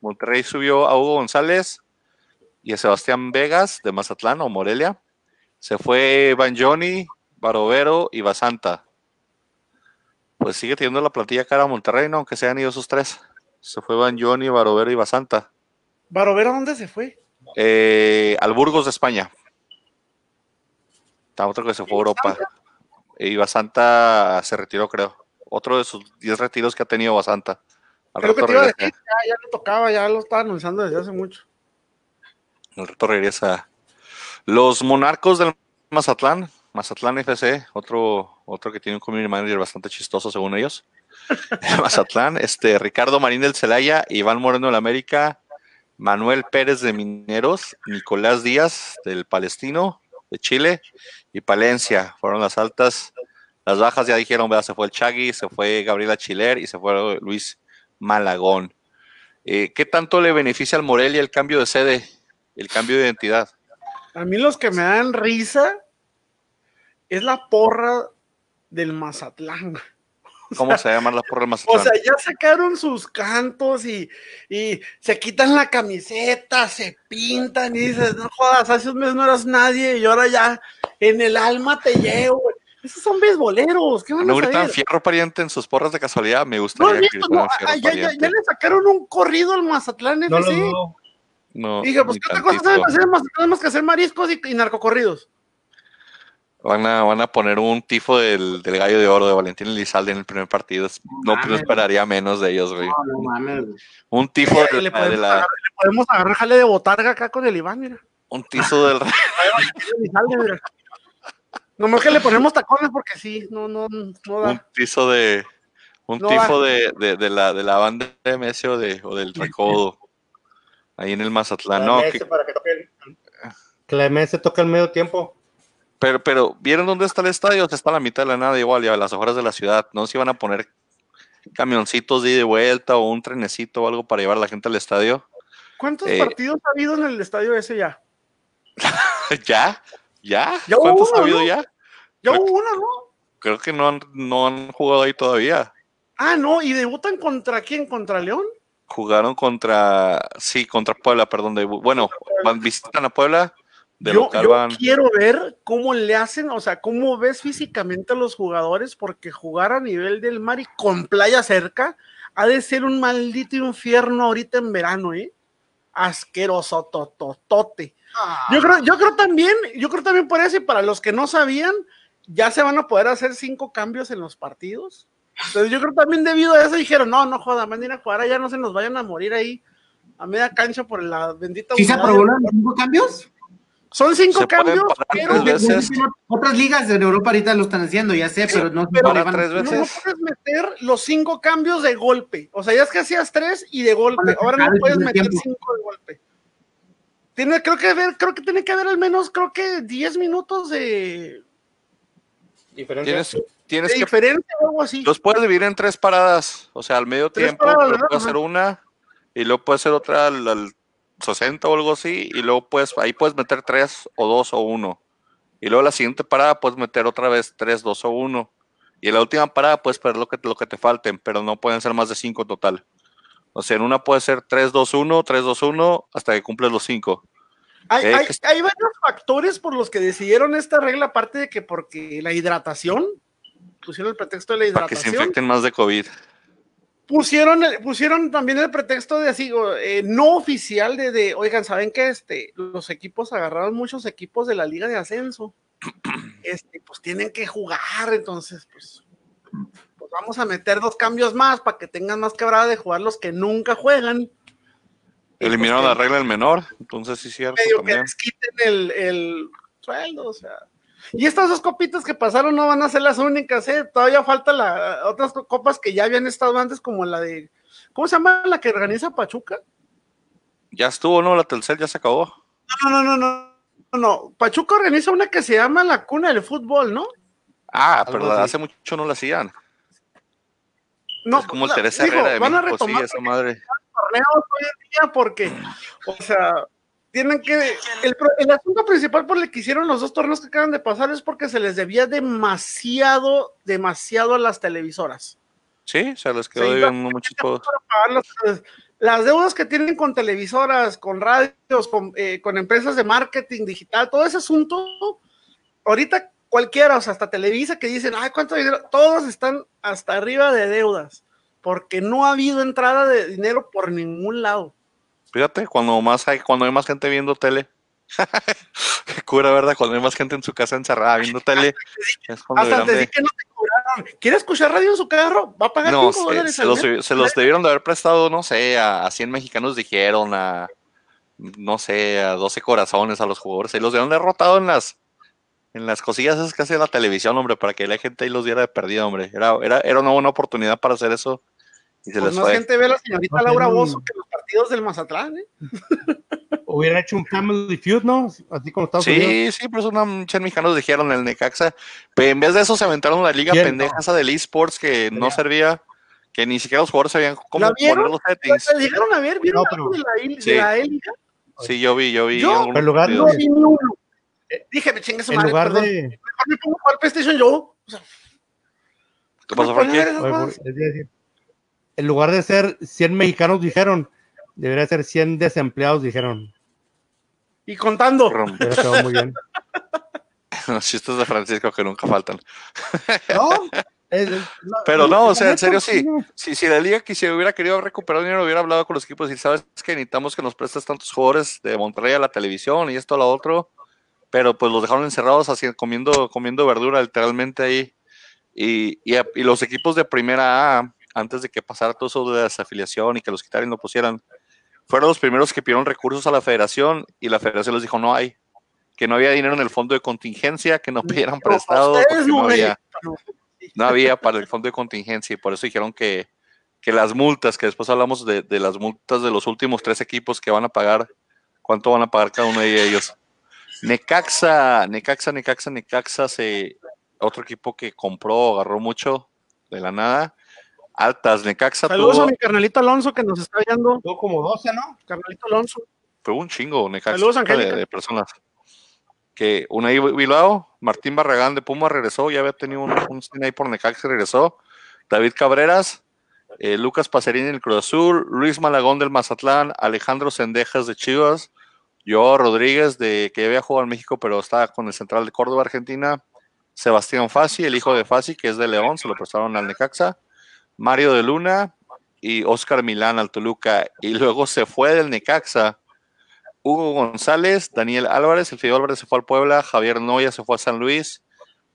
Monterrey subió a Hugo González y a Sebastián Vegas de Mazatlán o Morelia. Se fue Banjoni, Barovero y Basanta. Pues sigue teniendo la plantilla cara a Monterrey, ¿no? Aunque se han ido esos tres. Se fue Banjoni, Barovero y Basanta. Barovero, ¿dónde se fue? Eh, al Burgos de España. Está otro que se fue a Europa. Y Basanta se retiró, creo. Otro de sus 10 retiros que ha tenido Basanta. Al Creo que te iba a regresa. decir, ya, ya lo tocaba, ya lo estaba anunciando desde hace mucho. Al rato regresa. Los Monarcos del Mazatlán, Mazatlán FC, otro, otro que tiene un community manager bastante chistoso según ellos. Mazatlán, este, Ricardo Marín del Celaya, Iván Moreno del América, Manuel Pérez de Mineros, Nicolás Díaz del Palestino de Chile y Palencia. Fueron las altas. Las bajas ya dijeron, ¿verdad? se fue el Chagui, se fue Gabriela Chiler y se fue Luis Malagón. Eh, ¿Qué tanto le beneficia al Morelia el cambio de sede, el cambio de identidad? A mí los que me dan risa es la porra del Mazatlán. ¿Cómo se llama la porra del Mazatlán? O sea, ya sacaron sus cantos y, y se quitan la camiseta, se pintan y dices, no jodas, hace un mes no eras nadie y ahora ya en el alma te llevo. güey". Esos son beisboleros, ¿qué van ¿No a gritan fierro pariente en sus porras de casualidad? Me No gritaran no, fierro ah, ya, ya- ya le sacaron un corrido al Mazatlán No lo FC. dudo. No, Dije, pues qué otra cosa saben hacer en Mazatlán más que hacer mariscos y, y narcocorridos. Van a, van a poner un tifo del, del gallo de oro de Valentín Elizalde en el primer partido. No, mames. no esperaría menos de ellos, güey. No, no mames. güey. Un tifo de, le, podemos de la, agarrar, le podemos agarrar jale de botarga acá con el Iván, mira. un tifo del mira. Nomás que le ponemos tacones porque sí, no, no, no un da. tizo de un No tifo de, de, de la de la banda de MS o, de, o del recodo ahí en el Mazatlán. No, La que- para que toque el- que la MS toque el medio tiempo. Pero, pero ¿vieron dónde está el estadio? Está a la mitad de la nada igual, ya a las afueras de la ciudad. No sé si van a poner camioncitos de ida y vuelta o un trenecito o algo para llevar a la gente al estadio. ¿Cuántos Eh, partidos ha habido en el estadio ese ya? ¿Ya? ¿Ya? Ya ¿Cuántos ha habido ¿no? ya? Ya Creo hubo uno, ¿no? Creo que no han, no han jugado ahí todavía. Ah, no, ¿y debutan contra quién? ¿Contra León? Jugaron contra, sí, contra Puebla, perdón. de- bueno, van, visitan a Puebla, de yo local yo van. quiero ver cómo le hacen, o sea, cómo ves físicamente a los jugadores, porque jugar a nivel del mar y con playa cerca ha de ser un maldito infierno ahorita en verano, ¿eh? Asqueroso, tototote. Yo creo, yo creo también, yo creo también por eso, y para los que no sabían, ya se van a poder hacer cinco cambios en los partidos. Entonces yo creo también debido a eso dijeron, no, no joda, manden a jugar allá, no se nos vayan a morir ahí a media cancha por la bendita. ¿Sí se aprobó los cinco cambios? Son cinco Se cambios, pero veces. Otras ligas de Europa ahorita lo están haciendo, ya sé, pero no pero a- tres veces. no puedes meter los cinco cambios de golpe. O sea, ya es que hacías tres y de golpe. Ahora no puedes meter tiempo. cinco de golpe. Tiene, creo que haber, creo que tiene que haber al menos, creo que 10 minutos de, Diferencia. Tienes, tienes de que diferencia o algo así. Los puedes dividir en tres paradas, o sea, al medio Tres tiempo, paradas, luego ¿verdad? puedes hacer una y luego puedes hacer otra al, al 60 o algo así, y luego puedes, ahí puedes meter tres o dos o uno. Y luego la siguiente parada puedes meter otra vez tres, dos o uno. Y en la última parada puedes perder lo que, lo que te falten, pero no pueden ser más de cinco total. O sea, en una puede ser 3, 2, 1, 3, 2, 1, hasta que cumples los cinco. Hay, Eh, hay- que- hay varios factores por los que decidieron esta regla, aparte de que porque la hidratación, pusieron el pretexto de la Para que se hidratación. infecten más de COVID. Pusieron, pusieron también el pretexto de así, eh, no oficial de, de, oigan, ¿saben qué? Este, los equipos agarraron muchos equipos de la liga de ascenso. Este, pues tienen que jugar, entonces, pues, pues vamos a meter dos cambios más para que tengan más quebrada de jugar los que nunca juegan. Pues, Eliminaron que la regla del menor, entonces sí, cierto. medio que les quiten el, el sueldo, o sea. Y estas dos copitas que pasaron no van a ser las únicas, ¿eh? Todavía falta la, otras co- copas que ya habían estado antes, como la de. ¿Cómo se llama la que organiza Pachuca? Ya estuvo, ¿no? La Telcel ya se acabó. No, no, no, no. No, no. Pachuca organiza una que se llama la cuna del fútbol, ¿no? Ah, pero hace mucho no la hacían. No, es como el Teresa digo, Herrera de van a México, sí, retomar esa madre. torneos hoy en día porque, o sea, tienen que. El, asunto principal por el que hicieron los dos torneos que acaban de pasar es porque se les debía demasiado, demasiado a las televisoras. Sí, se les quedó debiendo muchos las, las deudas que tienen con televisoras, con radios, con, eh, con empresas de marketing digital, todo ese asunto, ahorita cualquiera, o sea, hasta Televisa que dicen, ay, ¿cuánto dinero? Todos están hasta arriba de deudas, porque no ha habido entrada de dinero por ningún lado. Fíjate, cuando más hay, cuando hay más gente viendo tele. Qué cura, ¿verdad? Cuando hay más gente en su casa encerrada viendo tele. Es Hasta de- de que no te cobraron. ¿Quiere escuchar radio en su carro? Va a pagar No, 5 se, dólares se al los, mes. se los debieron de haber prestado, no sé, a, a 100 mexicanos dijeron, a, no sé, a 12 corazones a los jugadores. Se los debieron de haber rotado en las, en las cosillas esas que hace la televisión, hombre, para que la gente ahí los diera de perdido, hombre. Era, era, era una buena oportunidad para hacer eso. Y se Pues les más fue. gente ve a la señorita Laura Bozo que los partidos del Mazatlán, ¿eh? Hubieran hecho un Family Feud, ¿no? Así como Estados Unidos. Sí, sí, pero una muchos mexicanos dijeron el Necaxa. Pero en vez de eso se aventaron la liga ¿Quién? pendeja esa del esports que no servía, que ni siquiera los jugadores sabían cómo poner los settings. ¿La llegaron a ver? ¿Vieron No, de la, de Sí. la Élite? Sí, yo vi, yo vi. Yo, en lugar No partidos. vi ni uno. Eh, Dije, me chingue su En madre, lugar perdón. de. Mejor me pongo a jugar PlayStation yo. O sea, ¿Qué pasó, ¿cómo ponen a ver Frankie? es en lugar de ser 100 mexicanos, dijeron, debería ser 100 desempleados, dijeron. Y contando. Quedado muy bien. Los chistes de Francisco que nunca faltan. No, es- es- no, Pero no, o sea, en serio sí. Si, si la liga quisiera, hubiera querido recuperar dinero, hubiera hablado con los equipos y sabes que necesitamos que nos prestes tantos jugadores de Monterrey a la televisión y esto a lo otro. Pero pues los dejaron encerrados así, comiendo, comiendo verdura literalmente ahí. Y, y los equipos de primera A, antes de que pasara todo eso de desafiliación y que los quitaran y lo pusieran, fueron los primeros que pidieron recursos a la federación y la federación les dijo no hay, que no había dinero en el fondo de contingencia, que no pidieran prestado porque había no había para el fondo de contingencia y por eso dijeron que, que las multas, que después hablamos de, de las multas de los últimos tres equipos que van a pagar, cuánto van a pagar cada uno de ellos. Necaxa, Necaxa, Necaxa, Necaxa, se, otro equipo que compró, agarró mucho de la nada. Altas, Necaxa Saludos tuvo, a mi carnalito Alonso que nos está viendo. Tuvo como 12, ¿no? Carnalito Alonso. fue un chingo, Necaxa Saludos, de, Angélica. de personas. Que una ahí Bilbao, Martín Barragán de Puma regresó, ya había tenido un, un cine ahí por Necaxa, regresó. David Cabreras, eh, Lucas Pacerini del Cruz Azul, Luis Malagón del Mazatlán, Alejandro Sendejas de Chivas, yo Rodríguez de que ya había jugado en México, pero estaba con el Central de Córdoba, Argentina, Sebastián Fassi, el hijo de Fassi, que es de León, se lo prestaron al Necaxa, Mario de Luna y Oscar Milán al Toluca, y luego se fue del Necaxa. Hugo González, Daniel Álvarez, el Fidel Álvarez se fue al Puebla, Javier Noya se fue a San Luis,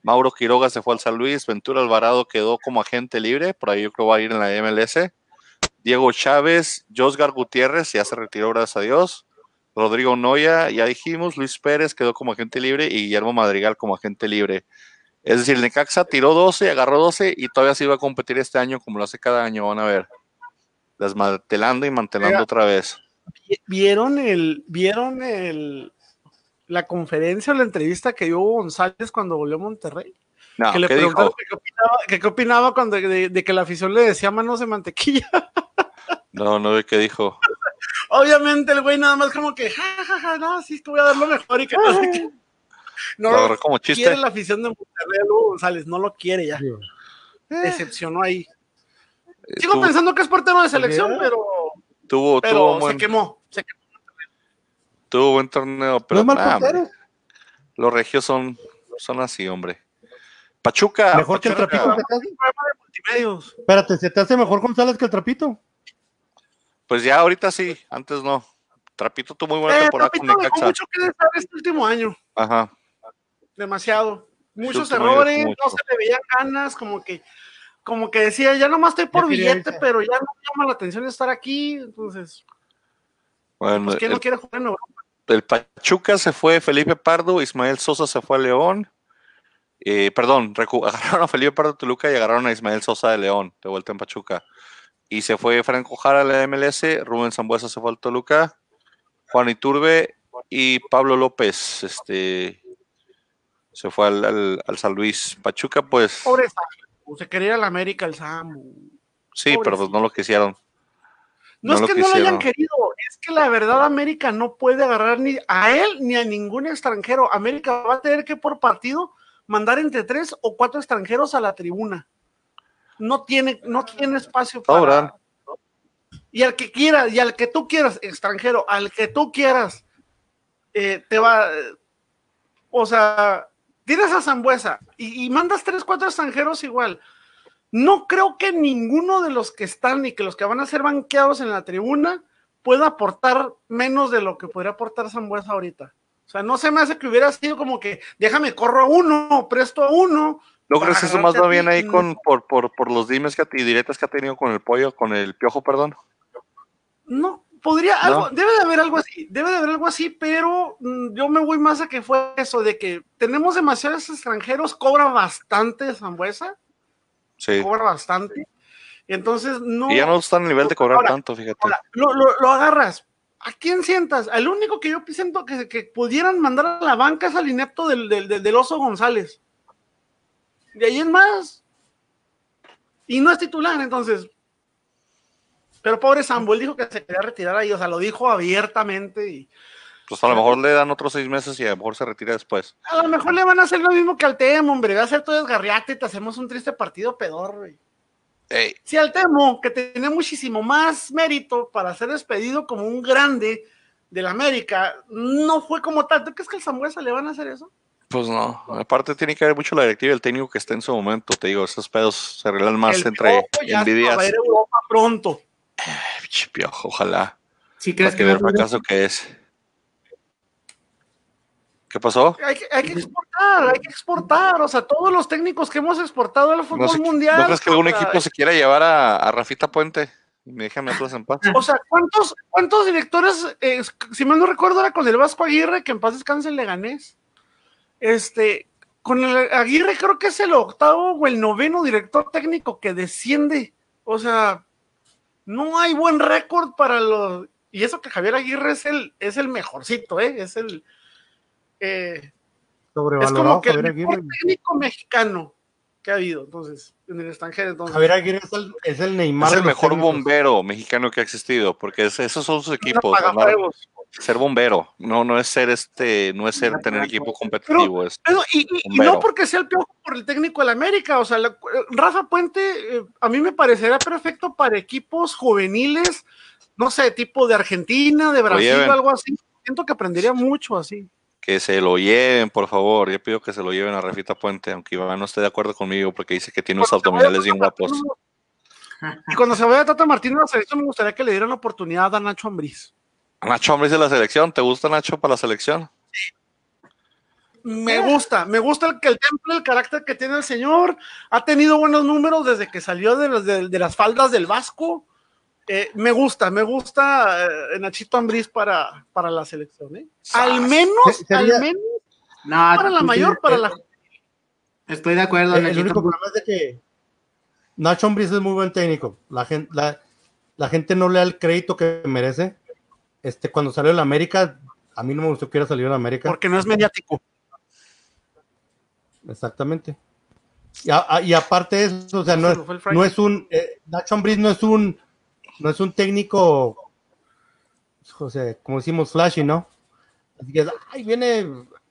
Mauro Quiroga se fue al San Luis, Ventura Alvarado quedó como agente libre, por ahí yo creo va a ir en la MLS. Diego Chávez, Josgar Gutiérrez, ya se retiró, gracias a Dios. Rodrigo Noya, ya dijimos, Luis Pérez quedó como agente libre y Guillermo Madrigal como agente libre. Es decir, el Necaxa tiró 12, agarró 12 y todavía se iba a competir este año como lo hace cada año, van a ver. Desmantelando y mantelando Oiga. otra vez. ¿Vieron el, vieron el, la conferencia o la entrevista que dio González cuando volvió a Monterrey? No, que le ¿qué preguntaron qué opinaba, que qué opinaba cuando de, de que la afición le decía manos de mantequilla. No, no ve qué dijo. Obviamente el güey nada más como que, ja, ja, ja, no, sí, te voy a dar lo mejor y que no sé qué. No Lo lo como chiste. quiere la afición de Monterrey, Hugo González, no lo quiere ya. Decepcionó ahí. Eh, Sigo pensando que es portero de selección, pero, tuvo, pero tuvo, se buen, quemó. se quemó. tuvo buen torneo, no pero es mal nah, hombre, portero. los regios son, son así, hombre. Pachuca. Mejor que el trapito de. Espérate, ¿se te hace mejor González que el Trapito? Pues ya ahorita sí, antes no. Trapito tuvo muy buena Eh, temporada con Necaxa. mucho que desear este último año. Ajá. Demasiado. Muchos errores, no se le veían ganas, como que, como que decía, ya nomás estoy por billete, pero ya no me llama la atención estar aquí. Entonces, Bueno, pues ¿quién no el, quiere jugar en Europa? el Pachuca se fue Felipe Pardo, Ismael Sosa se fue a León. Eh, perdón, agarraron a Felipe Pardo Toluca y agarraron a Ismael Sosa de León, de vuelta en Pachuca. Y se fue Franco Jara a la MLS, Rubén Zambuesa se fue al Toluca, Juan Iturbe y Pablo López este, se fue al, al- al San Luis. Pachuca, pues Pobre Samu, se quería ir a la América el Samu. sí, pero pues no lo quisieron. No, No es lo que no lo hayan querido, es que la verdad América no puede agarrar ni a él ni a ningún extranjero. América va a tener que por partido mandar entre tres o cuatro extranjeros a la tribuna. No tiene, no tiene espacio para. Sobran. Y al que quiera, y al que tú quieras, extranjero, al que tú quieras, eh, te va. O sea, tienes a Zambuesa y, y mandas tres, cuatro extranjeros igual. No creo que ninguno de los que están y que los que van a ser banqueados en la tribuna pueda aportar menos de lo que podría aportar Zambuesa ahorita. O sea, no se me hace que hubiera sido como que déjame corro a uno, presto a uno. ¿No crees que eso más va bien ahí con, por, por, por los dimes que, y directas que ha tenido con el pollo, con el piojo, perdón? No, podría No. algo, debe de haber algo así, debe de haber algo así, pero mm, yo me voy más a que fue eso de que tenemos demasiados extranjeros, cobra bastante Zambuesa, Sí. cobra bastante. Entonces no. Y ya no está a nivel de cobrar Ahora, tanto, fíjate. Ahora, lo, lo- lo agarras. ¿A quién sientas? Al único que yo siento que, que pudieran mandar a la banca es al inepto del, del, del- del oso González. De ahí en más. Y no es titular, entonces. Pero pobre Sambo, él dijo que se quería retirar ahí, o sea, lo dijo abiertamente y Pues a lo mejor le dan otros seis meses y a lo mejor se retira después. a lo mejor le van a hacer lo mismo que al Temo, hombre, va a ser todo desgarriate y te hacemos un triste partido pedor, güey. Ey, Si al Temo, que tenía muchísimo más mérito para ser despedido como un grande del América, no fue como tal. ¿Tú crees que al Zambuesa le van a hacer eso? pues no. Aparte tiene que haber mucho la directiva y el técnico que esté en su momento. Te digo, esos pedos se arreglan más El entre envidias. Va a ir a Europa pronto. Piojo, ojalá. ¿Sí crees que ver a fracaso que es. ¿Qué pasó? Hay que, hay que exportar, hay que exportar. O sea, todos los técnicos que hemos exportado al ¿No, fútbol sé- mundial. ¿no crees que algún equipo se quiera llevar a, a Rafita Puente? Y me dejan Atlas en paz. O sea, ¿cuántos, cuántos directores, eh, si mal no recuerdo, era con el Vasco Aguirre, que en paz descanse el Leganés? Este, con el Aguirre creo que es el octavo o el noveno director técnico que desciende. O sea, no hay buen récord para los. Y eso que Javier Aguirre es el, es el mejorcito, ¿eh? Es el. eh, es como que el mejor técnico mexicano que ha habido, entonces, en el extranjero. Entonces. Javier Aguirre es el, es el Neymar. Es el mejor técnicos. bombero mexicano que ha existido, porque es- esos son sus equipos. ser bombero, no, no es ser este, no es ser tener equipo competitivo, es Pero, y, y- y Bombero. no porque sea el piojo por el técnico del América, o sea, la- Rafa Puente eh, a mí me parecería perfecto para equipos juveniles, no sé, tipo de Argentina, de Brasil algo así. Siento que aprendería mucho así. Que se lo lleven, por favor. Yo pido que se lo lleven a Rafita Puente, aunque Iván no esté de acuerdo conmigo porque dice que tiene unos abdominales bien guapos. Y cuando se vaya Tata Martínez a la selección, me gustaría que le dieran la oportunidad a Nacho Ambriz. Nacho Ambriz de la selección, ¿te gusta Nacho para la selección? Me gusta, me gusta el que el temple, el carácter que tiene el señor. Ha tenido buenos números desde que salió de, de las faldas del Vasco. Eh, me gusta, me gusta eh, Nachito Ambriz para, para la selección. ¿eh? Al menos, sería- al menos No, para la mayor, para eh, la Estoy de acuerdo, El, el Nachito. único problema es de que Nacho Ambriz es muy buen técnico. La gente, la, la gente no le da el crédito que merece. Este, cuando salió de la América, a mí no me gustó que hubiera salido de la América. porque no es mediático. Exactamente. Y, a- a- y aparte de eso, o sea, no, el no es un. eh, Nacho Ambriz no es un. No es un técnico. O sea, como decimos, flashy, ¿no? Así que, ay, viene,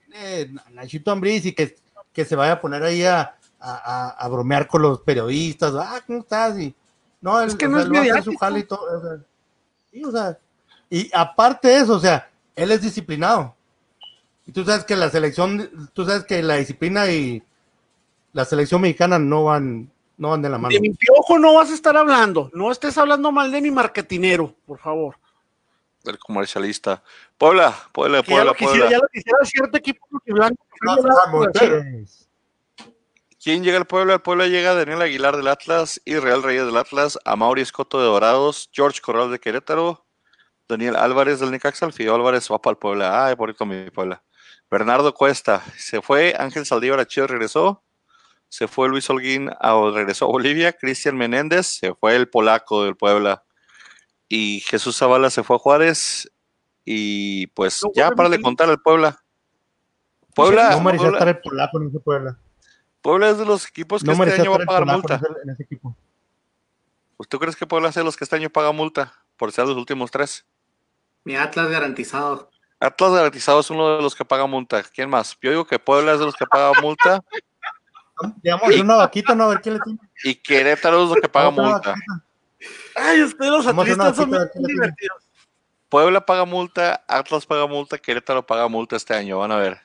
viene Nachito Ambriz y que, que se vaya a poner ahí a, a- a- bromear con los periodistas. Ah, ¿cómo estás? Y, no, Es que o no sea, es su jale y todo. o sea, sí, o sea, y aparte de eso, o sea, él es disciplinado. Y tú sabes que la selección, tú sabes que la disciplina y la selección mexicana no van, no van de la mano. De mi piojo no vas a estar hablando. No estés hablando mal de mi marketinero, por favor. El comercialista. Puebla, Puebla, Que ya, Puebla, lo quisiera, Puebla. ya lo quisiera cierto equipo. ¿Quién llega al Puebla? Al Puebla llega Daniel Aguilar del Atlas, Israel Reyes del Atlas, Amaury Escoto de Dorados, George Corral de Querétaro, Daniel Álvarez del Necaxa, el Fideo Álvarez va para el Puebla. Ay, bonito mi Puebla. Bernardo Cuesta, se fue, Ángel Saldívar a regresó, se fue Luis Holguín, a, regresó a Bolivia, Cristian Menéndez, se fue el polaco del Puebla, y Jesús Zavala se fue a Juárez, y pues No, ya para de contar al Puebla. Puebla, No merecía estar el polaco en ese Puebla. Puebla es de los equipos que No este año va a pagar multa. en ese, en ese equipo. Pues, ¿Tú crees que Puebla es de los que este año paga multa por ser los últimos tres? Mi Atlas garantizado. Atlas garantizado es uno de los que paga multa. ¿Quién más? Yo digo que Puebla es de los que paga multa Digamos una vaquita, no a ver quién le tiene. y Querétaro es lo que paga multa. vaquita. Ay, ustedes los Vamos a hacer una atlistas son divertidos. Puebla paga multa, Atlas paga multa, Querétaro paga multa este año. Van a ver.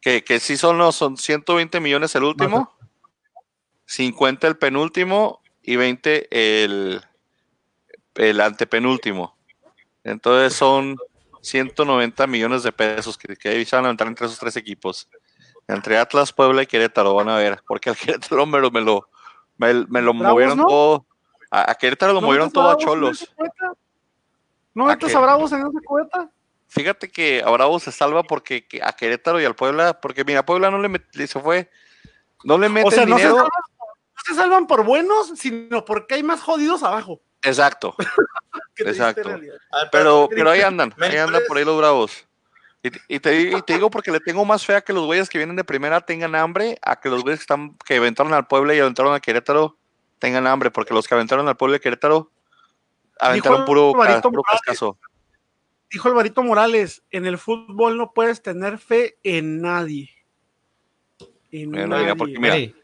Que, que sí son, no, son 120 millones el último, 50 el penúltimo y 20 el, el antepenúltimo. Entonces son 190 millones de pesos que, que se van a levantar entre esos tres equipos. Entre Atlas, Puebla y Querétaro, van a ver. Porque al Querétaro me lo, me lo, me, me lo Bravos, movieron ¿no? todo. A, a Querétaro lo ¿No movieron todo a Bravos Cholos. ¿No ¿A metes a Bravos en esa cubeta? Fíjate que a Bravo se salva porque que a Querétaro y al Puebla, porque mira, Puebla no le met- se fue, no le meten O sea, no se, dinero. salvan, no se salvan por buenos, sino porque hay más jodidos abajo. Exacto, Exacto. pero, pero ahí andan, ahí andan por ahí los bravos. Y, te- y te, y te digo porque le tengo más fe a que los güeyes que vienen de primera tengan hambre, a que los güeyes que, están, que aventaron al Puebla y aventaron a Querétaro tengan hambre, porque los que aventaron al Puebla y Querétaro aventaron puro, ca- puro Morales. cascazo. Dijo Alvarito Morales, en el fútbol no puedes tener fe en nadie. En Mira, nadie. mira, porque mira, Ey,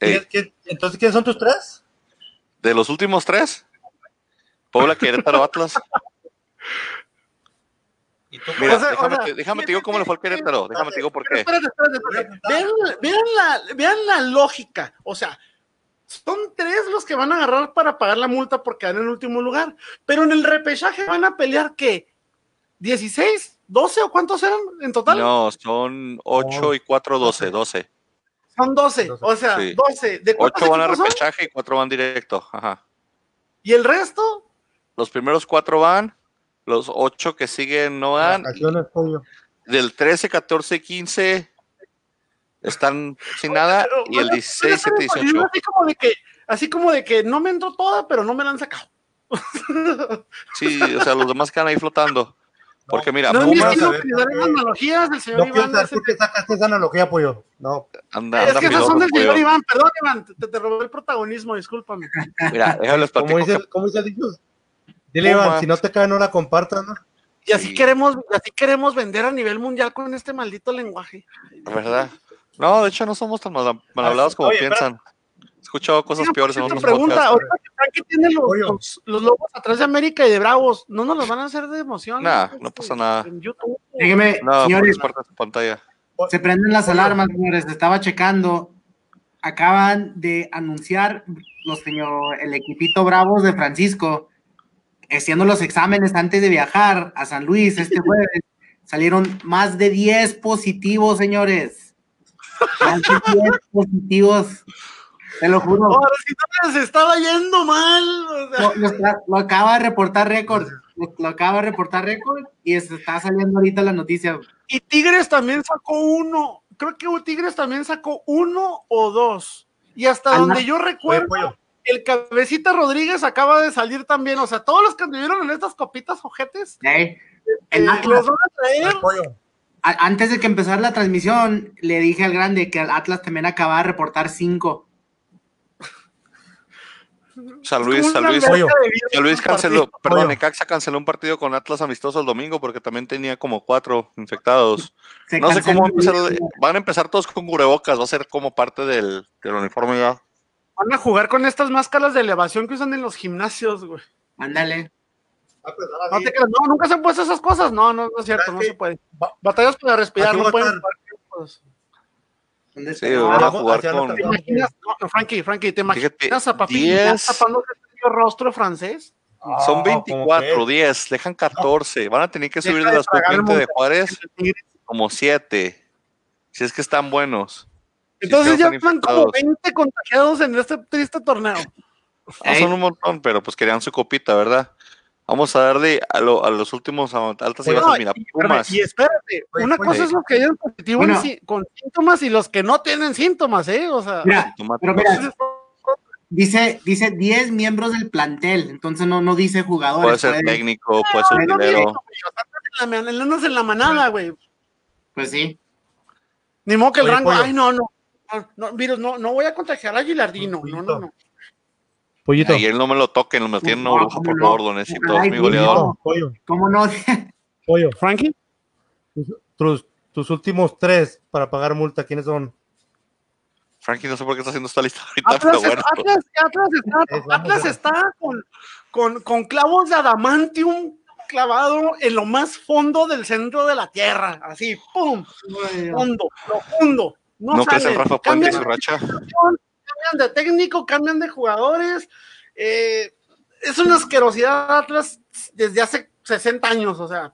ey, ¿quién- quién- Entonces, ¿quiénes son tus tres? de los últimos tres, Puebla, Querétaro, Atlas. ¿Y tú? Mira, O sea, déjame, o sea, te, déjame te digo cómo le fue al Querétaro. Déjame te digo por qué. Espérate, espérate, espérate. Vean, vean la, vean la lógica. O sea, son tres los que van a agarrar para pagar la multa porque van en último lugar. Pero en el repechaje van a pelear, ¿qué? ¿16? ¿12 o cuántos eran en total? No, son 8 y 4, 12. 12. Son 12. O sea, Sí. 12. ¿De cuántos 8 van a equipos son? repechaje y 4 van directo. Ajá. ¿Y el resto? Los primeros 4 van, los 8 que siguen no pollo. Del 13, 14, 15 están sin nada. Pero, Y el bueno, 16, pero 17, espérate, 18. Así como de que, así como de que no me entró toda, pero no me la han sacado. Sí, o sea, los demás quedan ahí flotando. Porque mira, no es Pumas, ¿por qué? analogías del señor No Iván. saber ese- por qué sacaste esa analogía, pollo. No. anda, Es anda que esas son del señor. Iván, perdón, Iván, te, te robé el protagonismo, discúlpame. Mira, déjales platico dice, que ¿cómo dice el dicho? Dile, Pumas. Iván, si no te cae, no la compartas, ¿no? Y así Sí. queremos, así queremos vender a nivel mundial con este maldito lenguaje. ¿Verdad? No, de hecho no somos tan mal, mal hablados como Oye, piensan. He escuchado cosas peores en otros pregunta, podcasts. ahorita que Frankie tiene los, Oye. los, los lobos atrás de América y de Bravos, ¿no nos los van a hacer de emoción? Nah, no pasa nada. En YouTube. No, porque señores, su pantalla. se prenden las alarmas, señores. Estaba checando. Acaban de anunciar los señor, el equipito Bravos de Francisco, haciendo los exámenes antes de viajar a San Luis este jueves. Salieron más de 10 positivos, señores. Más de 10 positivos. Te lo juro. Ahora sí no les estaba yendo mal. o sea, Lo, lo está- lo acaba de reportar récord. Lo, lo acaba de reportar récord y se está saliendo ahorita la noticia. Y Tigres también sacó uno. Creo que Tigres también sacó uno o dos. Y hasta Ana- donde yo Oye, recuerdo, pollo. El cabecita Rodríguez acaba de salir también. O sea, todos los que anduvieron en estas copitas ojetes, ¿eh? El los Atlas- van a traer. Antes de que empezara la transmisión, le dije al grande que el Atlas también acaba de reportar cinco. San Luis, San Luis, San Luis canceló, perdón. Necaxa canceló un partido con Atlas amistoso el domingo porque también tenía como cuatro infectados. Se No sé cómo va a empezar, van a empezar todos con cubrebocas, va a ser como parte del, del uniforme ya. Van a jugar con estas máscaras de elevación que usan en los gimnasios, güey. Ándale. No, te creas, no, nunca se han puesto esas cosas. No, no, no es cierto, no ¿Sabes se puede. Batallas para respirar, no pueden jugar. ¿Dónde Sí, está? van a jugar con. ¿Te imaginas? No, no, Frankie, Frankie, ¿te Fíjate, imaginas a papi 10. tapándose el rostro francés? Son Ah, 24, ¿cómo crees? 10, dejan 14. Van a tener que subir de las tragar el suplentes de Monterrey. Juárez como 7. Si es que están buenos. Entonces ya van como infectados. 20 contagiados en este triste torneo. No son un montón, pero pues querían su copita, ¿verdad? Vamos a darle a, lo- a los últimos a- altas y bajas. No, Mira, y, Pumas. y espérate, una cosa es los que hayan positivo Bueno. con síntomas y los que no tienen síntomas, ¿eh? O sea, Mira, pero mira, dice, dice 10 miembros del plantel, entonces no, no dice jugadores. Puede ser puede- técnico, puede ser no, no, dinero. no, en la, en manada, güey. Pues sí. Ni modo que el Oye, rango, pollo. ay, no, no. No, no, virus, no, no voy a contagiar a Gilardino. No, no, no. Pollito, Ayer no me lo toquen, no me tienen una No, ¿cómo por no? favor, lo necesito. Es y mi goleador. no. pollo, ¿Cómo no? pollo. Frankie, Tus, tus últimos tres para pagar multa, ¿quiénes son? Frankie, no sé por qué está haciendo esta lista ahorita, Atlas, pero bueno. Atlas, Atlas está, Atlas está con, con, con clavos de adamantium clavado en lo más fondo del centro de la tierra. Así, ¡pum! Fondo, profundo. No, ¿No crees en. Rafa Puente y cambian, su racha? cambian de técnico, cambian de jugadores. eh, es una asquerosidad Atlas desde hace 60 años, o sea.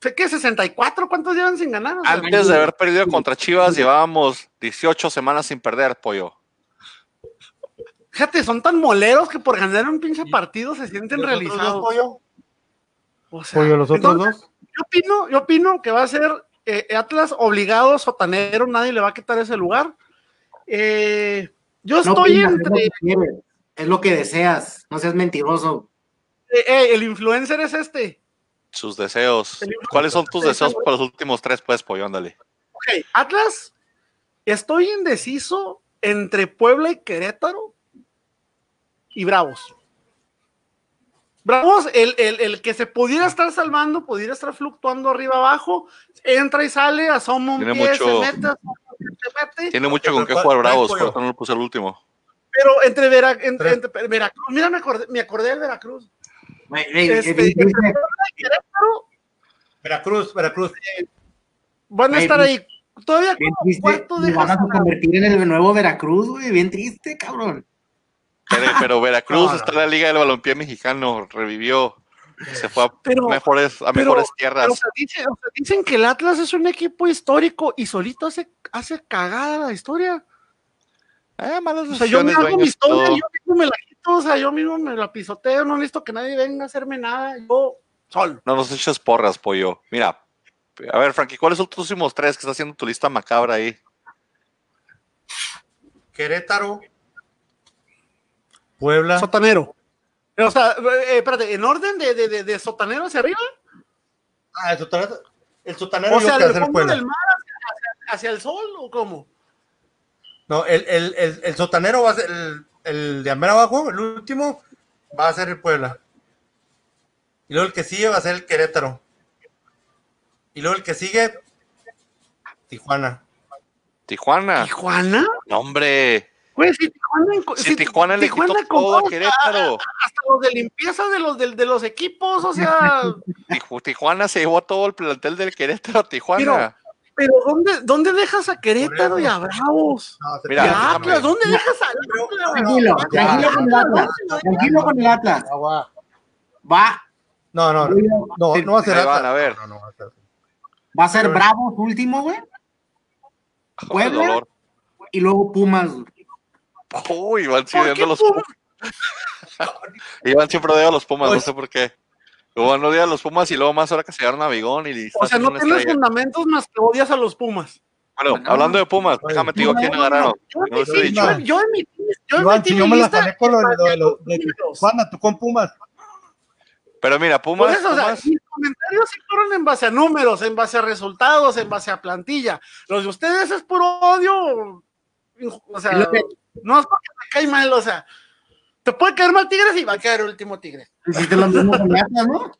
Sé que 64, ¿cuántos llevan sin ganar? O sea, Antes de haber perdido contra Chivas, llevábamos 18 semanas sin perder, pollo. Fíjate, son tan moleros que por ganar un pinche partido se sienten ¿Los otros dos, realizados. pollo? O sea, Pollo, los otros entonces, dos. Yo opino, yo opino que va a ser eh, Atlas obligado, sotanero, nadie le va a quitar ese lugar. Eh, yo No estoy opinas, es lo entre. que es lo que deseas, no seas mentiroso. eh, eh, el influencer es este. Sus deseos. ¿Cuáles son tus deseos para los últimos tres, pues, pollo? Ándale. Ok, Atlas, estoy indeciso entre Puebla y Querétaro y Bravos. Bravos, el, el- el que se pudiera estar salvando, pudiera estar fluctuando arriba abajo, entra y sale, asoma un Tiene pie, mucho- se mete, se mete. Tiene mucho con qué jugar ¿cuál- Bravos, por eso no lo puse al último. Pero entre, Vera, entre, Tres. entre- Veracruz, mira, me acordé, me acordé del Veracruz. Este, Veracruz, Veracruz. van a estar ahí. Todavía como cuarto de van a convertir en el nuevo Veracruz, güey, bien triste, cabrón. Pero, pero Veracruz No, no. está en la Liga del Balompié Mexicano, revivió. Se fue a Pero- mejores, a pero- mejores Pero, tierras. o sea, dice- o sea, dicen que el Atlas es un equipo histórico y solito hace, hace cagada la historia. Eh, malas O sea, yo me hago mi historia, todo. yo mismo me la quito, o sea, yo mismo me la pisoteo, no necesito que nadie venga a hacerme nada, yo solo. No nos eches porras, pollo. Mira, a ver, Frankie, ¿cuáles son tus últimos tres que está haciendo tu lista macabra ahí? Querétaro. Puebla. Sotanero. O sea, eh, espérate, ¿en orden de, de, de, de sotanero hacia arriba? Ah, el sotanero. El sotanero O sea, del fondo Puebla. del mar hacia, hacia- hacia el sol o cómo? No, el, el, el, el sotanero va a ser el, el de amén abajo, el último, va a ser el Puebla. Y luego el que sigue va a ser el Querétaro. Y luego el que sigue, Tijuana. Tijuana. ¿Tijuana? No, hombre. Güey, si Tijuana, en- Si Tijuana le quitó con todo a Querétaro. hasta los de limpieza de los, de, de los equipos, o sea, Tiju- Tijuana se llevó todo el plantel del Querétaro a Tijuana. pero ¿dónde, ¿dónde dejas a Querétaro y a Bravos? No, Mira, y a. Atlas, ¿dónde dejas a Tranquilo, tranquilo con el Atlas, tranquilo con el Atlas. Va, No, no, no, no, no va a ser Atlas. a ver. No, no, no va a ser. va a ser Bravos último, güey, Puebla. y luego Pumas. güey. Uy, van ¿Por siempre qué los Pumas? Pumas. Iban siempre odiando a los Pumas, no Pues- sé por qué. No odian a los Pumas y luego más ahora que se llegaron a Bigón y O sea, no tienes estrella. fundamentos más que odias a los Pumas. Bueno, No. hablando de Pumas, Oye, déjame te digo no, quién no, agarraron. Yo, dicho. yo, yo emití, yo Iván, emití si mi yo me la jalé con lo de, de. Tijuana, tú con Pumas. Pero mira, Por Pumas, eso, o sea, Pumas- mis comentarios sí fueron en base a números, en base a resultados, en base a plantilla. Los de ustedes es puro odio. O sea, Es lo que- no es porque me cae mal, o sea, te puede caer mal Tigres y va a caer el último Tigre. Hiciste lo mismo con Atlas, ¿no?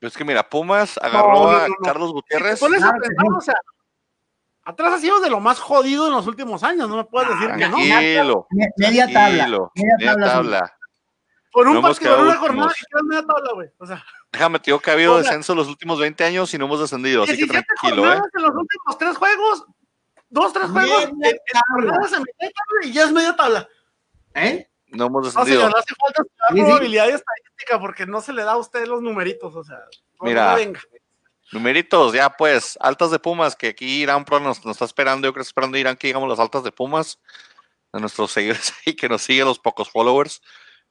es que mira, Pumas agarró no, a no, no. Carlos Gutiérrez. pones a Claro que pensar, sí. o sea, atrás ha sido de lo más jodido en los últimos años, no me puedes decir que no. Tranquilo, Me- Media tabla. tranquilo, Media media tabla. tabla. Por un no partido, por una jornada, y quedas media tabla, güey. O sea, Déjame digo que ha habido O sea, descenso los últimos 20 años y no hemos descendido, así que 17 tranquilo, ¿eh? en los últimos tres juegos, dos, tres juegos, en, en y ya es media tabla. ¿Eh? No hemos No, descendido. señor, hace falta estudiar Sí, sí. probabilidad y estadística porque no se le da a usted los numeritos, o sea, Mira. venga. Numeritos, ya pues, altas de Pumas, que aquí Irán Pro nos, nos está esperando, yo creo que está esperando Irán que digamos las altas de Pumas, a nuestros seguidores ahí que nos siguen, los pocos followers.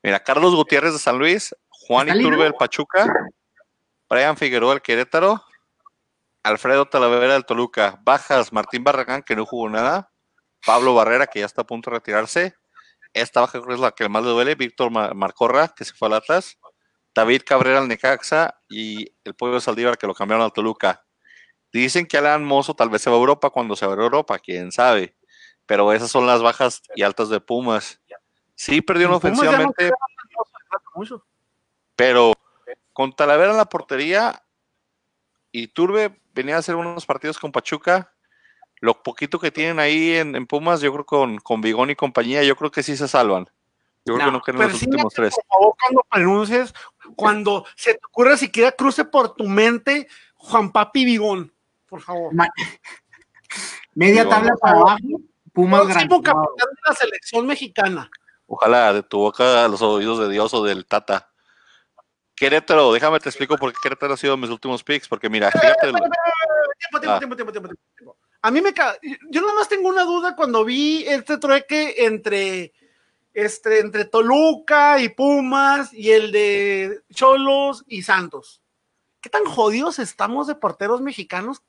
Mira, Carlos Gutiérrez de San Luis, Juan ¿Está Iturbe del Pachuca, Brian Figueroa del Querétaro, Alfredo Talavera del Toluca, Bajas, Martín Barragán, que no jugó nada, Pablo Barrera, que ya está a punto de retirarse, esta baja creo que es la que más le duele, Víctor Ma- Marcorra, que se fue al Atlas, David Cabrera al Necaxa. Y el Pollo Saldívar que lo cambiaron al Toluca. Dicen que Alan Mozo tal vez se va a Europa cuando se va a Europa, quién sabe. Pero esas son las bajas y altas de Pumas. Sí perdieron no ofensivamente, pero con Talavera en la portería y Turbe venía a hacer unos partidos con Pachuca. Lo poquito que tienen ahí en, en Pumas, yo creo con, con Bigón y compañía, yo creo que sí se salvan. Yo creo que no quedan los últimos tres. Por favor, cuando pronuncies, cuando se te ocurra siquiera cruce por tu mente Juan Papi Bigón, por favor. Ma- Media tabla para abajo, Pumas Próximo capitán de la selección mexicana. Ojalá de tu boca a los oídos de Dios o del Tata. Querétaro, déjame te explico por qué Querétaro ha sido mis últimos picks, porque mira, fíjate, Tiempo, tiempo, Ah. tiempo, tiempo, tiempo, tiempo. A mí me ca... Yo nomás tengo una duda cuando vi este trueque entre, este, entre Toluca y Pumas y el de Cholos y Santos. ¿Qué tan jodidos estamos de porteros mexicanos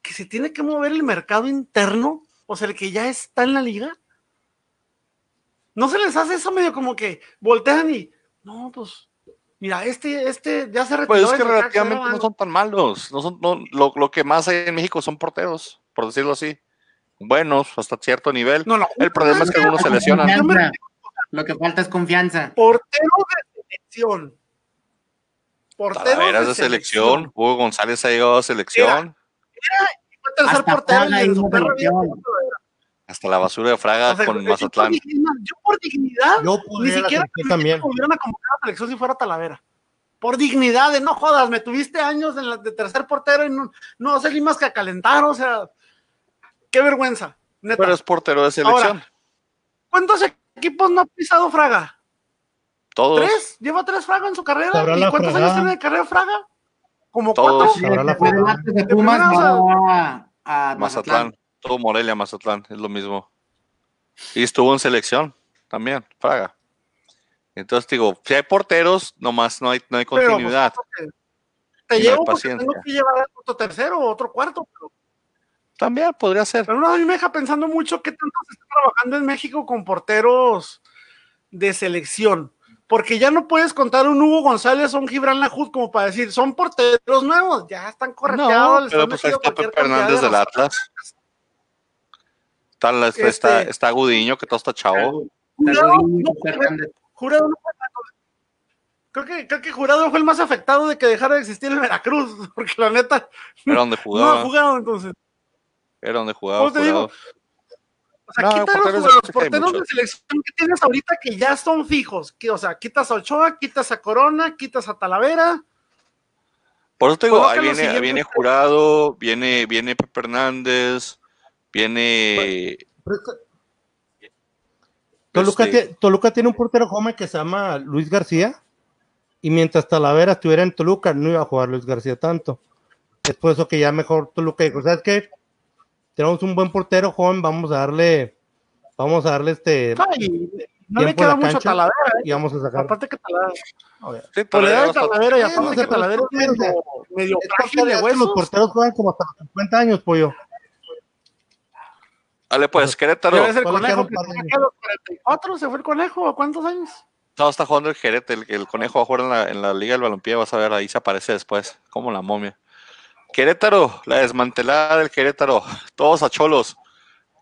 que se tiene que mover el mercado interno? O sea, el que ya está en la liga. ¿No se les hace eso medio como que voltean y, no, pues, mira, este, este ya se retiró. pues es que relativamente no son tan malos. No son, no- lo, lo que más hay en México son porteros, por decirlo así. Buenos, hasta cierto nivel. No, no, El problema es que algunos se lesionan. Confianza. Lo que falta es confianza. Porteros de selección. Porteros Talavera de selección, Hugo González ha llegado a selección, Fue tercer portero en hizo su perra vida. selección. Hasta la basura de Fraga O sea, con yo por Mazatlán. dignidad- Yo por dignidad, Yo ni siquiera selección también. a convocar a la selección si fuera Talavera. Por dignidad de no jodas, me tuviste años en la, de tercer portero y no, no sé ni más que a calentar, o sea, qué vergüenza. Neta. Pero es portero de selección. ¿Cuántos equipos no ha pisado Fraga? Todos. ¿Tres? ¿Lleva tres Fraga en su carrera? ¿Y cuántos Fraga. años tiene de carrera Fraga? ¿Como Todos. cuatro? Sabrá la Pumas a, a Mazatlán. Mazatlán. Todo Morelia, Mazatlán, es lo mismo. Y estuvo en selección también, Fraga. Entonces digo, si hay porteros, nomás no hay, no hay Pero, pues, continuidad. Te no llevo porque paciencia. tengo que llevar otro tercero o otro cuarto. Pero, También podría ser. pero no, a mí me deja pensando mucho qué tanto se está trabajando en México con porteros de selección. Porque ya no puedes contar un Hugo González o un Gibran Lajud como para decir, son porteros nuevos, ya están correteados. No, pero pues ahí está Pepe Hernández del de Atlas. Está, la- está, Este- está Gudiño, que todo está chavo. Jurado, no. Jurado no fue Creo que, creo que Jurado fue el más afectado de que dejara de existir el Veracruz, porque la neta Era donde no ha jugaba. jugado entonces. Era donde jugaba. Te digo. O sea, No, quita los, porteros de los selección hay porteros de muchos. selección que tienes ahorita que ya son fijos. Que, o sea, quitas a Ochoa, quitas a Corona, quitas a Talavera. Por eso te digo, ahí viene, viene. Jurado, viene, viene Pepe Hernández, viene. Pero es que- Toluca, Este- tie- Toluca tiene un portero joven que se llama Luis García. Y mientras Talavera estuviera en Toluca, no iba a jugar Luis García tanto. Es por eso que ya mejor Toluca dijo: ¿Sabes qué? Tenemos un buen portero joven, vamos a darle. Vamos a darle este. Ay, no le Tiempo en queda mucho a. Talavera. ¿eh? Y vamos a sacar. Aparte que Talavera. Sí, Por la edad de Talavera, Talavera y Sí, aparte no que Talavera es medio, medio Es de los huesos. porteros juegan como hasta los 50 años, pollo. Dale, pues, Querétaro. ves el ¿Cuál le conejo queda que un par de tenía años? que a los 44 se fue el conejo. ¿A cuántos años? No, está jugando el Jerete, el, el conejo va a jugar en la, en la Liga del Balompié, vas a ver, ahí se aparece después, como la momia. Querétaro, la desmantelada del Querétaro, todos a Cholos.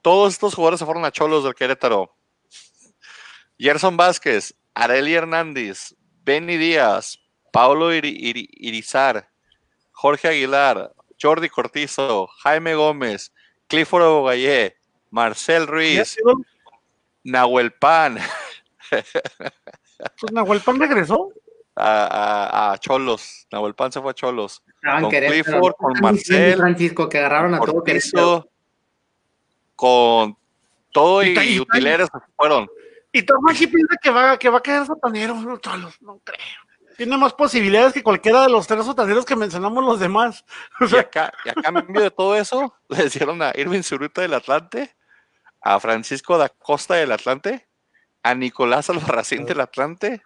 Todos estos jugadores se fueron a Cholos del Querétaro. Gerson Vázquez, Areli Hernández, Benny Díaz, Pablo Iri- Iri- Irizar, Jorge Aguilar, Jordi Cortizo, Jaime Gómez, Clifford Bogayé, Marcel Ruiz, Nahuel Pan, Pues Nahuel Pan regresó. a, a- a Cholos. Nahuel Pan se fue a Cholos. Estaban Con. Clifford, con Marcel, Francisco, que agarraron a todo Querétaro. Con todo y, Y utileres se fueron. Y Tom aquí piensa que va, que va a quedar sotanero, no, Cholos, no creo. Tiene más posibilidades que cualquiera de los tres sotaneros que mencionamos los demás. Y acá, y a cambio de todo eso, le dieron a Irving Zuruta del Atlante, a Francisco da Costa del Atlante, a Nicolás Albarracín del Atlante,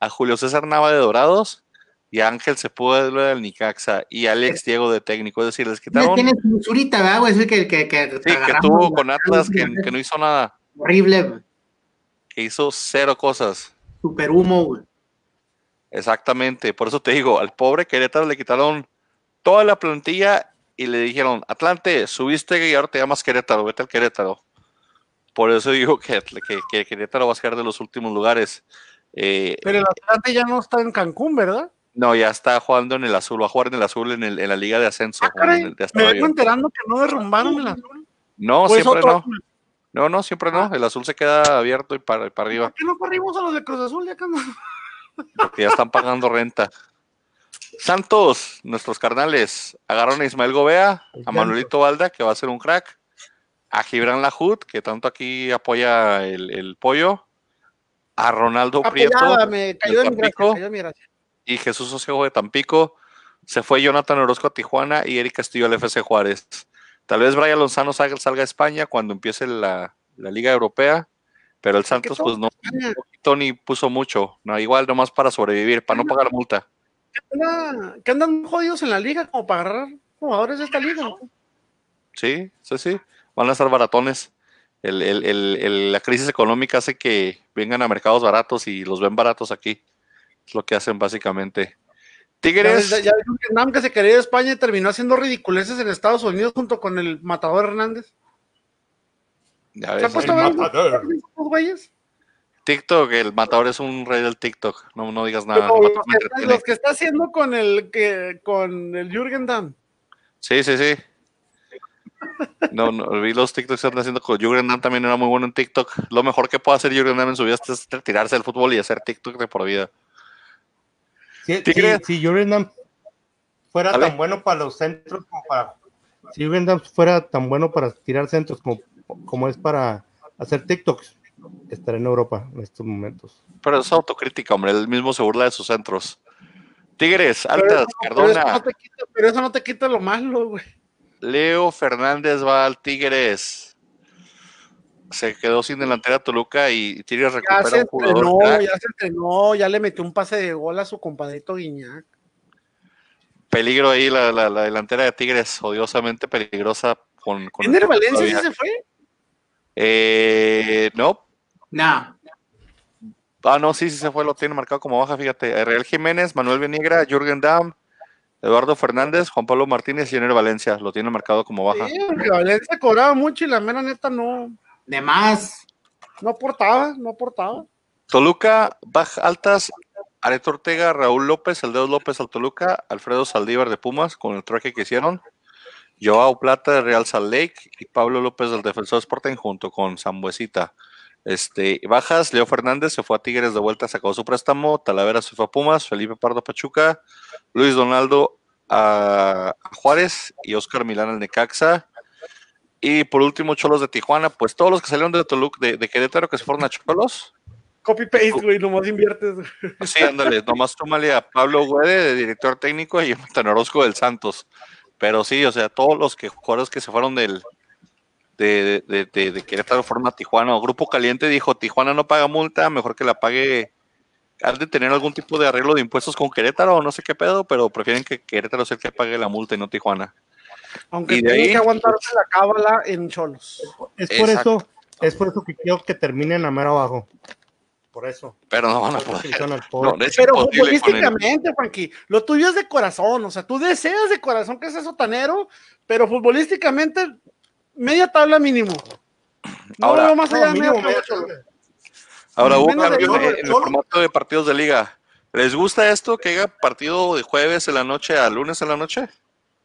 a Julio César Nava de Dorados y a Ángel Sepúlveda del Nicaxa y a Alex Diego de técnico. Es decir, les quitaron. Tiene su Zurita, ¿verdad, güey? Es que, que, que, Sí, que tuvo con Atlas, que, que no hizo nada, Horrible, que hizo cero cosas. Super humo, güey. Exactamente, por eso te digo, al pobre Querétaro le quitaron toda la plantilla y le dijeron, Atlante, subiste y ahora te llamas Querétaro, vete al Querétaro. Por eso digo que, que, que Querétaro va a ser de los últimos lugares. Eh, pero el Atlante ya no está en Cancún, ¿verdad? no, ya está jugando en el azul, va a jugar en el azul en, el- en la liga de ascenso. Ah, caray, en el de me vengo enterando que no derrumbaron el azul. No, Pues siempre no. azul. No, no, siempre no. El azul se queda abierto y para, para arriba. ¿Por qué no corrimos a los de Cruz Azul? Ya que no- porque ya están pagando renta. Santos, nuestros carnales, agarraron a Ismael Gobea, a Manuelito Valda, que va a ser un crack, a Gibran Lahud, que tanto aquí apoya el, el pollo, a Ronaldo Prieto me cayó de gracia, cayó y Jesús Ociego de Tampico. Se fue Jonathan Orozco a Tijuana y Eric Castillo al FC Juárez. Tal vez Brian Lozano salga, salga a España cuando empiece la, la Liga Europea, pero el Santos pues no. Tony puso mucho, no, igual nomás para sobrevivir, para no pagar multa. Anda- que andan jodidos en la liga como para agarrar jugadores de esta liga. ¿no? Sí, sí, sí. Van a estar baratones. El- el- el- el- la crisis económica hace que vengan a mercados baratos y los ven baratos aquí. Es lo que hacen básicamente. Tigres. ya, Vietnam que se quería ir a España y terminó haciendo ridiculeces en Estados Unidos junto con el matador Hernández. ya ¿Se ha puesto a ver matador. esos güeyes? TikTok, el matador es un rey del TikTok. No, no digas nada. Pero los, que, entretiene. los que está haciendo con el que con el Jürgen Damm. Sí, sí, sí. No, no, vi los TikToks que están haciendo con Jürgen Damm también era muy bueno en TikTok. Lo mejor que puede hacer Jürgen Damm en su vida es retirarse del fútbol y hacer TikTok de por vida. Si, Tigre. si, Damm fuera tan bueno para los centros como para. Si Jurgen Damm fuera tan bueno para tirar centros como, como es para hacer TikToks, estaría en Europa en estos momentos. Pero es autocrítica, hombre. Él mismo se burla de sus centros. Tigres, Pero altas, eso, pero eso Cardona. no te quita, pero eso no te quita lo malo, güey. Leo Fernández va al Tigres. Se quedó sin delantera Toluca y Tigres Ya recupera se un jugador. entrenó, crack. ya se entrenó, ya le metió un pase de gol a su compadrito Guiñac. Peligro ahí la, la- la delantera de Tigres, odiosamente peligrosa con, con ¿Ender Valencia sí se fue? Eh, no. No. Ah, no, sí, sí se fue, lo tiene marcado como baja, fíjate. Real Jiménez, Manuel Beniegra, Jürgen Damm, Eduardo Fernández, Juan Pablo Martínez y Ener Valencia, lo tiene marcado como baja. Sí, porque Valencia cobraba mucho y la mera neta no, De más. no aportaba, no aportaba. Toluca, baja altas, Areto Ortega, Raúl López, el Dedos López al Toluca, Alfredo Saldívar de Pumas con el traje que hicieron, Joao Plata de Real Salt Lake y Pablo López del Defensor Sporting junto con Zambuesita. Este, bajas, Leo Fernández se fue a Tigres de vuelta, sacó su préstamo, Talavera se fue a Pumas, Felipe Pardo Pachuca, Luis Donaldo a, Juárez y Oscar Milán al Necaxa. Y por último, Cholos de Tijuana, pues todos los que salieron de Toluca, de, de Querétaro que se fueron a Cholos, Copy paste, güey, nomás inviertes. Sí, ándale, nomás tómale a Pablo Güede, de director técnico, y a Jonathan Orozco del Santos. Pero sí, o sea, todos los que jugadores que se fueron del de, de, de, de Querétaro fueron a Tijuana. O Grupo Caliente dijo, Tijuana no paga multa, mejor que la pague. Han de tener algún tipo de arreglo de impuestos con Querétaro o no sé qué pedo, pero prefieren que Querétaro sea el que pague la multa y no Tijuana. Aunque Y de tiene ahí, que aguantarse la cábala en Cholos. Es por Exacto. eso, es por eso que quiero que terminen a mero abajo. Por eso. Pero no van a Por eso poder. No, Pero futbolísticamente, Frankie, lo tuyo es de corazón, o sea, tú deseas de corazón que seas sotanero, pero futbolísticamente, media tabla mínimo. No Ahora- veo más allá No, de mínimo media tabla. Ahora hubo cambio en el formato de partidos de liga. ¿Les gusta esto que haya partido de jueves en la noche a lunes en la noche?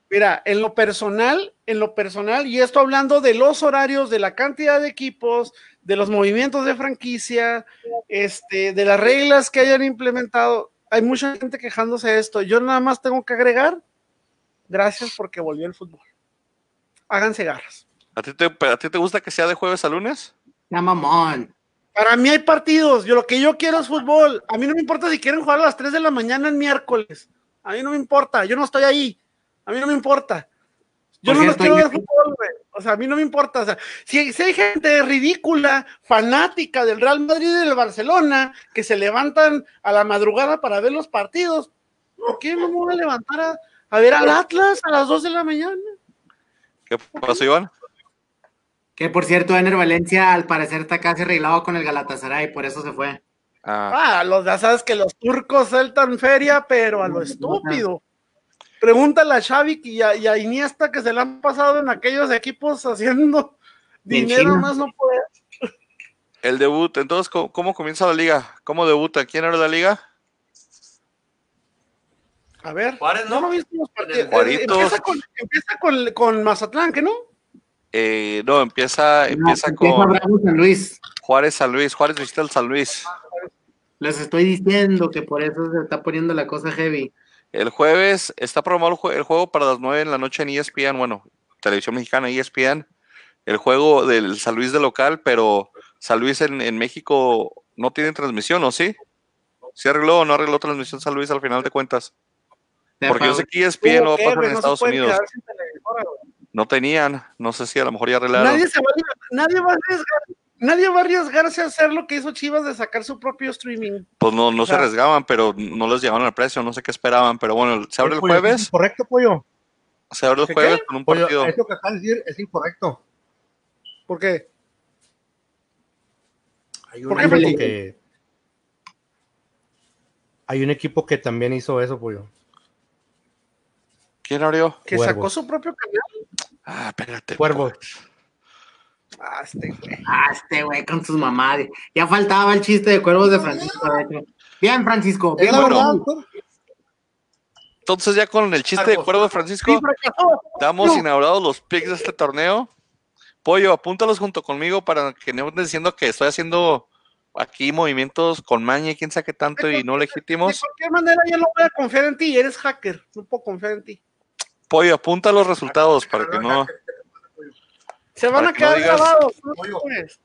Mira, en lo personal, en lo personal, y esto hablando de los horarios, de la cantidad de equipos, de los movimientos de franquicia, este, de las reglas que hayan implementado, hay mucha gente quejándose de esto. Yo nada más tengo que agregar, gracias porque volvió el fútbol. Háganse garras. ¿A ti, te, ¿A ti te gusta que sea de jueves a lunes? Ya mamón. Para mí hay partidos. Yo lo que yo quiero es fútbol. A mí no me importa si quieren jugar a las 3 de la mañana en miércoles. A mí no me importa. Yo no estoy ahí. A mí no me importa. Yo no cierto, quiero ver fútbol, güey. O sea, a mí no me importa. O sea, si, si hay gente ridícula, fanática del Real Madrid y del Barcelona, que se levantan a la madrugada para ver los partidos, ¿por qué no me voy a levantar a, a ver al Atlas a las 2 de la mañana? ¿Qué pasó, Iván? Que por cierto, Ener Valencia al parecer está casi arreglado con el Galatasaray, por eso se fue. Ah, Ah, los, ya sabes que los turcos sueltan feria, pero a lo estúpido. Pregúntale a Xavi y a, y a Iniesta que se le han pasado en aquellos equipos haciendo dinero más no puede. el debut. Entonces, ¿cómo, cómo comienza la liga? ¿Cómo debuta? ¿Quién era la liga? A ver, Juárez, ¿no? no lo viste los partidos. Empieza, con, empieza con, con Mazatlán, ¿que no? Eh, no, empieza, empieza No, con San Luis. Juárez San Luis. Juárez visita el San Luis. Les estoy diciendo que por eso se está poniendo la cosa heavy. El jueves está programado el, jue- el juego para las 9 en la noche en ESPN, bueno, Televisión Mexicana, ESPN. El juego del San Luis de local, pero San Luis en, en México no tiene transmisión, ¿o sí? ¿Sí arregló o no arregló transmisión San Luis al final de cuentas? Porque yo sé que ESPN lo va a ¿Qué, pasar en No Estados Unidos. No tenían, no sé si a lo mejor ya arreglaron. Nadie, se va, a- nadie, va a arriesgar, nadie va a arriesgarse a hacer lo que hizo Chivas de sacar su propio streaming. Pues no, no o se arriesgaban, pero no les llegaban al precio, no sé qué esperaban. Pero bueno, se abre el Pollo, ¿eso es jueves, ¿Correcto, pollo? se abre el ¿Qué, jueves qué? con un Pollo, partido. eso que acabas de decir es incorrecto. ¿Por qué? Hay ¿Por un qué, equipo que hay un equipo que también hizo eso, pollo. ¿Quién abrió? Que Cuervos. sacó su propio canal. Ah, espérate. Cuervos. Ah, este güey. Ah, este güey con sus mamás. Ya faltaba el chiste de cuervos de Francisco. de. Bien, Francisco. Es Bien, la bueno. verdad, Entonces ya con el chiste de cuervo de Francisco, fracasó. damos inaugurados los picks de este torneo. Pollo, apúntalos junto conmigo para que no estés diciendo que estoy haciendo aquí movimientos con maña y quién sabe qué tanto y no De legítimos. cualquier manera, yo no voy a confiar en ti. Eres hacker. No puedo confiar en ti. Pollo, apunta los resultados para que no. Se van a no quedar digas- grabados. no preocupes.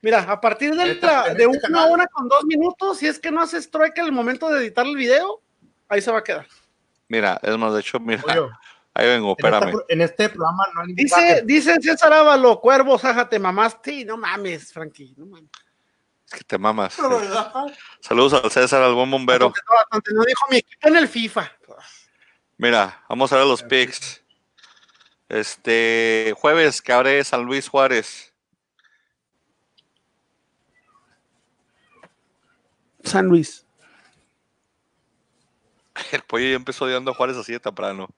Mira, a partir de, Este- la- de este una hora con dos minutos, si es que no haces en el momento de editar el video, ahí se va a quedar. Mira, es más, de hecho, mira, pollo. ahí vengo, En, esta- espérame. en este programa no hay Dice, dice César Ávalo, cuervos, ájate, mamaste. No mames, Frankie, no mames. Es que te mamas. Saludos al César, al buen bombero. No dijo mi equipo en el FIFA. Mira, vamos a ver los picks. Este jueves que abre San Luis Juárez. San Luis. El pollo ya empezó odiando a Juárez así de temprano.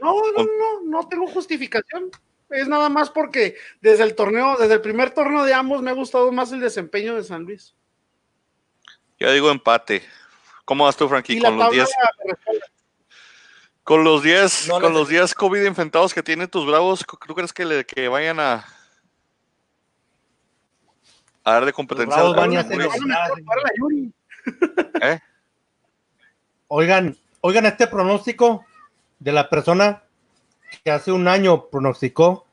No, no, no, no tengo justificación. Es nada más porque desde el torneo, desde el primer torneo de ambos me ha gustado más el desempeño de San Luis. Yo digo empate. ¿Cómo vas tú, Frankie? Con los tabla 10 me responde. Con los 10 No con les- los 10 COVID infectados que tienen tus bravos, ¿tú crees que, le, que vayan a a darle competencia Bravos van la. ¿Eh? Oigan, oigan este pronóstico de la persona que hace un año pronosticó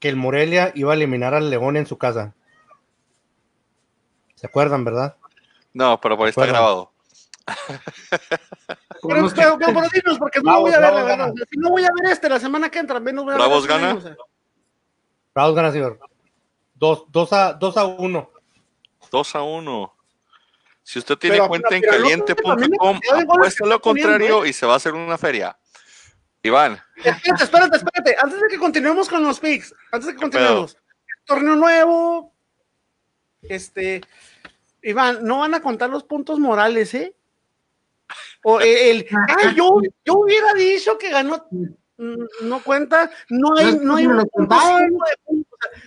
que el Morelia iba a eliminar al León en su casa. ¿Se acuerdan, verdad? No, pero por ahí está grabado. Pero, Podemos pero, pero, pero dinos, porque no Bravos, voy a ver, la verdad. Si no voy a ver este la semana que entra, menos voy a Bravos ver este gana. Bravos gana, señor. Dos, dos a, dos a uno. 2 a 1. Si usted tiene Pero, cuenta en pero caliente.com, apuesta lo poniendo, contrario y se va a hacer una feria. Iván, Espérate, espérate, espérate. Antes de que continuemos con los picks, antes de que continuemos, torneo nuevo. Este, Iván, no van a contar los puntos morales, ¿eh? O eh, el, ay, yo, yo hubiera dicho que ganó. Mm, No cuenta, no hay, no hay No, un lo punto cinco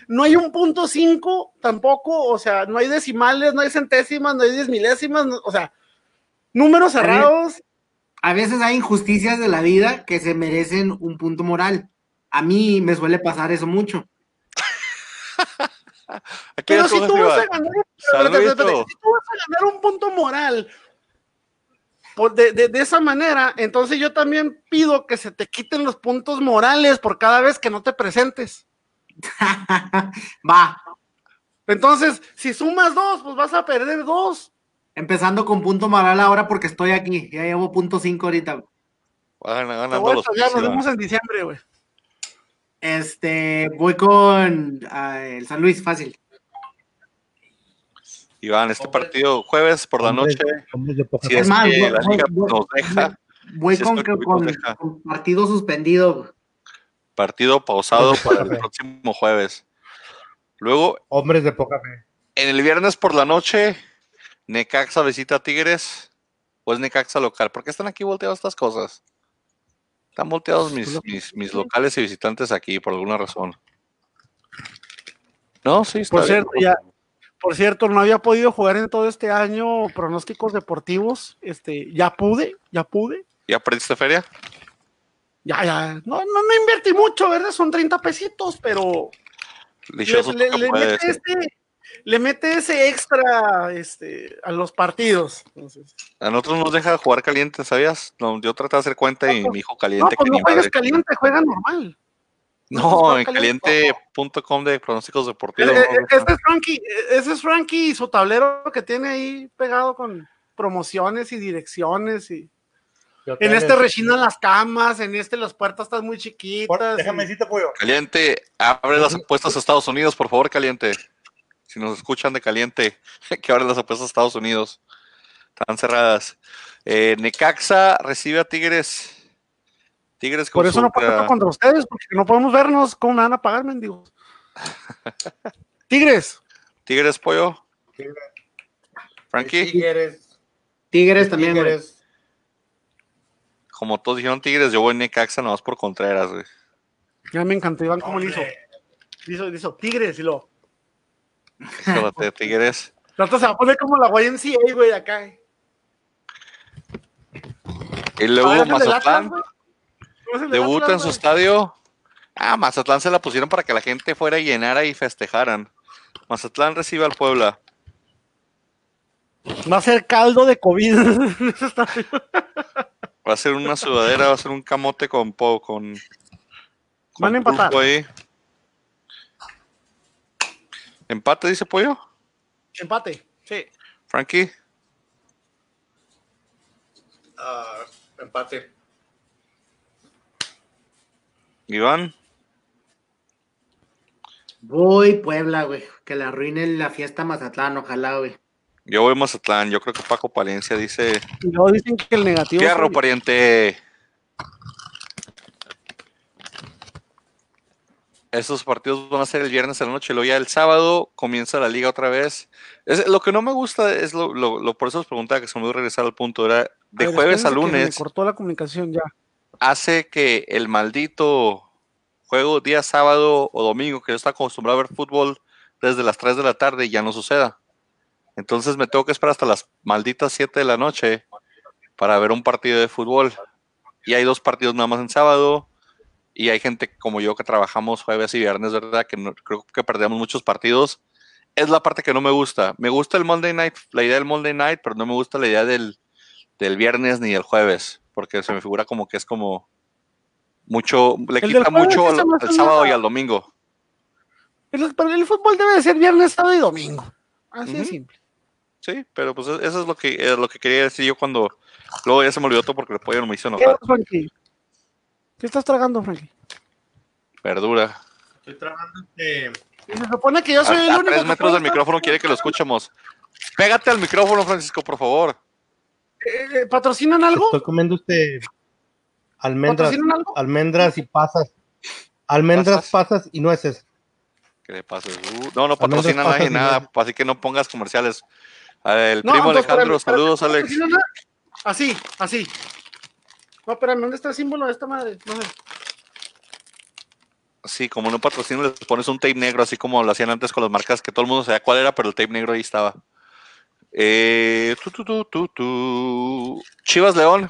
no hay un punto cinco tampoco, o sea, no hay decimales, no hay centésimas, no hay diez milésimas, no- o sea, números cerrados. A veces hay injusticias de la vida que se merecen un punto moral. A mí me suele pasar eso mucho. Pero si tú vas a ganar un punto moral por de, de- de esa manera, entonces yo también pido que se te quiten los puntos morales por cada vez que no te presentes. Va, Entonces, si sumas dos, pues vas a perder dos. empezando con punto moral ahora porque estoy aquí. Ya llevo punto cinco ahorita. Te ganando voy a los tallar, nos vemos en diciembre, güey. Este, voy con ah, el San Luis, fácil. Iván, este partido jueves por la noche, hombres de poca si Es que voy- la voy- liga voy- nos deja, Voy Si es con, que el COVID con- nos deja. con partido suspendido. partido pausado para el próximo jueves. Luego, Hombres de poca fe. en el viernes por la noche, Necaxa visita a Tigres, o es Necaxa local. ¿Por qué están aquí volteadas estas cosas? Están volteados mis, mis, mis locales y visitantes aquí por alguna razón. No, sí, está Por bien. cierto, ya- Por cierto, no había podido jugar en todo este año pronósticos deportivos. Este, ya pude, ya pude. ¿Ya perdiste feria? Ya, ya. No, no, no invertí mucho, ¿verdad? Son 30 pesitos, pero le, mete este, le mete ese extra este, a los partidos. Entonces, A nosotros nos deja jugar caliente, ¿sabías? No, yo traté de hacer cuenta y me dijo no, caliente pues que no madre. caliente, juega normal. No, en caliente. caliente.com de pronósticos Eh, deportivos. eh, no, no, Ese es Frankie, eh, ese es Frankie y su tablero que tiene ahí pegado con promociones y direcciones y en este rechinan las camas, en este las puertas están muy Por- chiquitas. Déjame y- decirte, pollo. Caliente, abre las apuestas a Estados Unidos, por favor, Caliente. Si nos escuchan de Caliente, que abren las apuestas a Estados Unidos. Están cerradas. Eh, Necaxa recibe a Tigres. Tigres Por eso no contra- puedo contra ustedes, porque no podemos vernos. ¿Cómo me van a pagar, mendigos? Tigres, Tigres, pollo. Tigres. Frankie, Tigres. Tigres también, güey. Tigres. como todos dijeron Tigres, yo voy Necaxa nomás por Contreras, güey. ya me encantó Iván cómo le hizo. Le hizo, le hizo Tigres y lo. Fíjate, Tigres. Rato se va a poner como la YMCA, güey, acá. Y luego Ah, ¿es el del Atlas, debuta en su estadio. Ah, Mazatlán se la pusieron para que la gente fuera y llenara y festejaran. Mazatlán recibe al Puebla. Va a ser caldo de COVID. Va a ser una sudadera, va a ser un camote con po, con, con Van a empatar. ahí. Empate, dice Pollo. Empate. Sí. Frankie. Ah, empate. Iván. Voy Puebla, güey. Que le arruine la fiesta Mazatlán, ojalá, güey. Yo voy a Mazatlán. Yo creo que Paco Palencia dice. Y luego dicen que el negativo. Fierro, pariente. Estos partidos van a ser el viernes a la noche, luego ya el sábado comienza la liga otra vez. Es, lo que no me gusta es lo, lo- lo- por eso os preguntaba que se me dio regresar al punto, era de ver, jueves a que me lunes cortó la comunicación ya. Hace que el maldito juego día sábado o domingo, que yo estaba acostumbrado a ver fútbol desde las 3 de la tarde, ya no suceda. Entonces me tengo que esperar hasta las malditas 7 de la noche para ver un partido de fútbol. Y hay dos partidos nada más en sábado. Y hay gente como yo que trabajamos jueves y viernes, ¿verdad? Que no- creo que perdemos muchos partidos. Es la parte que no me gusta. Me gusta el Monday Night, la idea del Monday Night, pero no me gusta la idea del, del viernes ni del jueves, porque se me figura como que es como mucho, le El quita mucho al, sábado y al domingo. El, pero el fútbol debe de ser viernes, sábado y domingo. Así de simple. Sí, pero pues e- eso es lo que, es lo que quería decir yo cuando luego ya se me olvidó todo porque el pollo no me hizo ¿Qué, enojar. Frankie? ¿Qué estás tragando, Frankie? Verdura. Estoy trabajando este. Y se supone que yo A, soy el a único. tres metros del micrófono quiere que lo escuchemos. Pégate al micrófono, Francisco, por favor. Eh, eh, ¿Patrocinan algo? Estoy comiendo este. Almendras, ¿Patrocinan algo? almendras y pasas. Almendras, pasas, y nueces. ¿Qué le pasa? Uh, no, no Almendras, patrocina nadie nada, así que no pongas comerciales. El No, primo entonces, Alejandro, espérame, saludos, espérame, Alex. ¿patrocinan nada? Así, así. No, espérame, ¿dónde está el símbolo de esta madre? No sé. Sí, como no patrocina, les pones un tape negro, así como lo hacían antes con las marcas, que todo el mundo sabía cuál era, pero el tape negro ahí estaba. Eh, tu, tu, tu, tu, tu. Chivas León.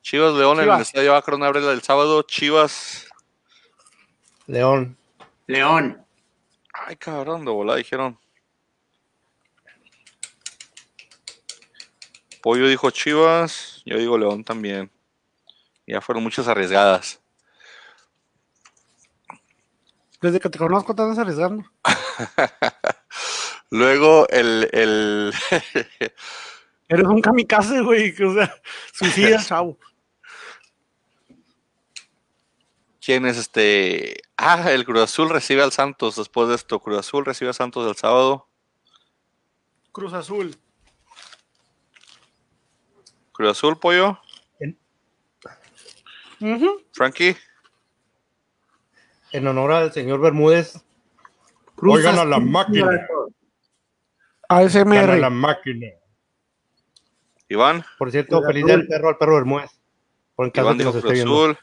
Chivas León en el Chivas. estadio Akron abre el sábado. Chivas. León. León. Ay, cabrón, de volada dijeron. Pollo dijo Chivas, yo digo León también. Ya fueron muchas arriesgadas. Desde que te conozco te andas arriesgando. Luego el, el Eres un kamikaze, güey. que, O sea, suicida, chavo. ¿quién es este? Ah, el Cruz Azul recibe al Santos después de esto. Cruz Azul recibe al Santos el sábado. Cruz Azul. Cruz Azul, pollo. Ujú. Frankie. En honor al señor Bermúdez, Cruz Oigan a la máquina. Gana la ASMR. máquina. Iván. Por cierto, feliz del perro al perro Bermúdez. Por caso Iván que dijo Cruz. Azul.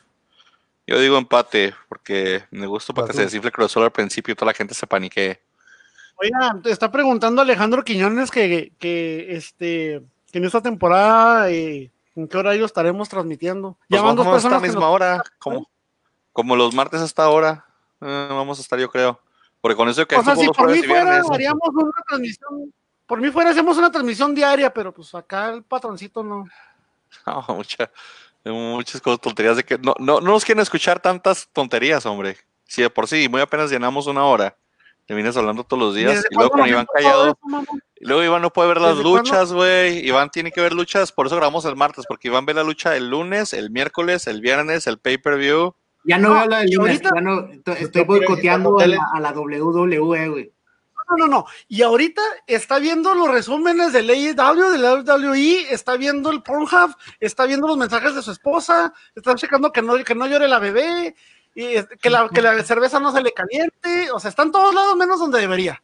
Yo digo empate, porque me gusta para que se desinfle Cruz Azul al principio y toda la gente se paniquee. Oiga, te está preguntando Alejandro Quiñones que, que este que en esta temporada eh, en qué horario estaremos transmitiendo. Pues Ya van dos a esta misma nos- hora, como, como los martes hasta ahora. eh, vamos a estar, yo creo. Porque con eso que O sea, si por mí fuera viernes, haríamos una transmisión, por mí fuera hacemos una transmisión diaria, pero pues acá el patroncito no. No, mucha- muchas cosas, tonterías de que no, no, no nos quieren escuchar tantas tonterías, hombre. Si de por sí muy apenas llenamos una hora, te vienes hablando todos los días ¿Desde y luego con Iván callado. eso? Y luego Iván no puede ver las luchas, güey. Iván tiene que ver luchas, por eso grabamos el martes, porque Iván ve la lucha el lunes, el miércoles, el viernes, el pay-per-view. Ya no No, veo la del y lunes, ahorita- ya no, estoy, boicoteando a la, a la WWE, güey. No, no, no. Y ahorita está viendo los resúmenes del AEW, del WWE, está viendo el Pornhub, está viendo los mensajes de su esposa, está checando que no, que no llore la bebé, y que la, que la cerveza no se le caliente. O sea, está en todos lados menos donde debería.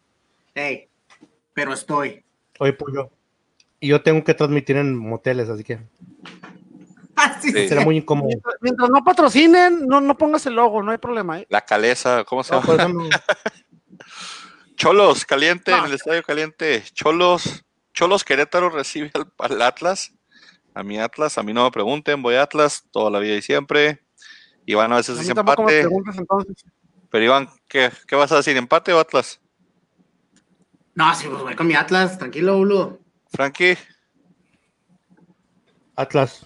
Hey, pero estoy. Oye, pollo. Y yo tengo que transmitir en moteles, así que Así Sí. será muy incómodo. Mientras, mientras no patrocinen, no, no pongas el logo, no hay problema. ¿eh? La caleza, ¿cómo se llama? no- Cholos, caliente, No. en el estadio caliente. Cholos, Cholos Querétaro recibe al, al Atlas. A mi Atlas, a mí no me pregunten, voy a Atlas toda la vida y siempre. Iván a veces dice empate. entonces. Pero Iván, ¿qué, ¿qué vas a decir? ¿Empate o Atlas? No, sí, pues voy con mi Atlas, tranquilo, boludo. Frankie, Atlas.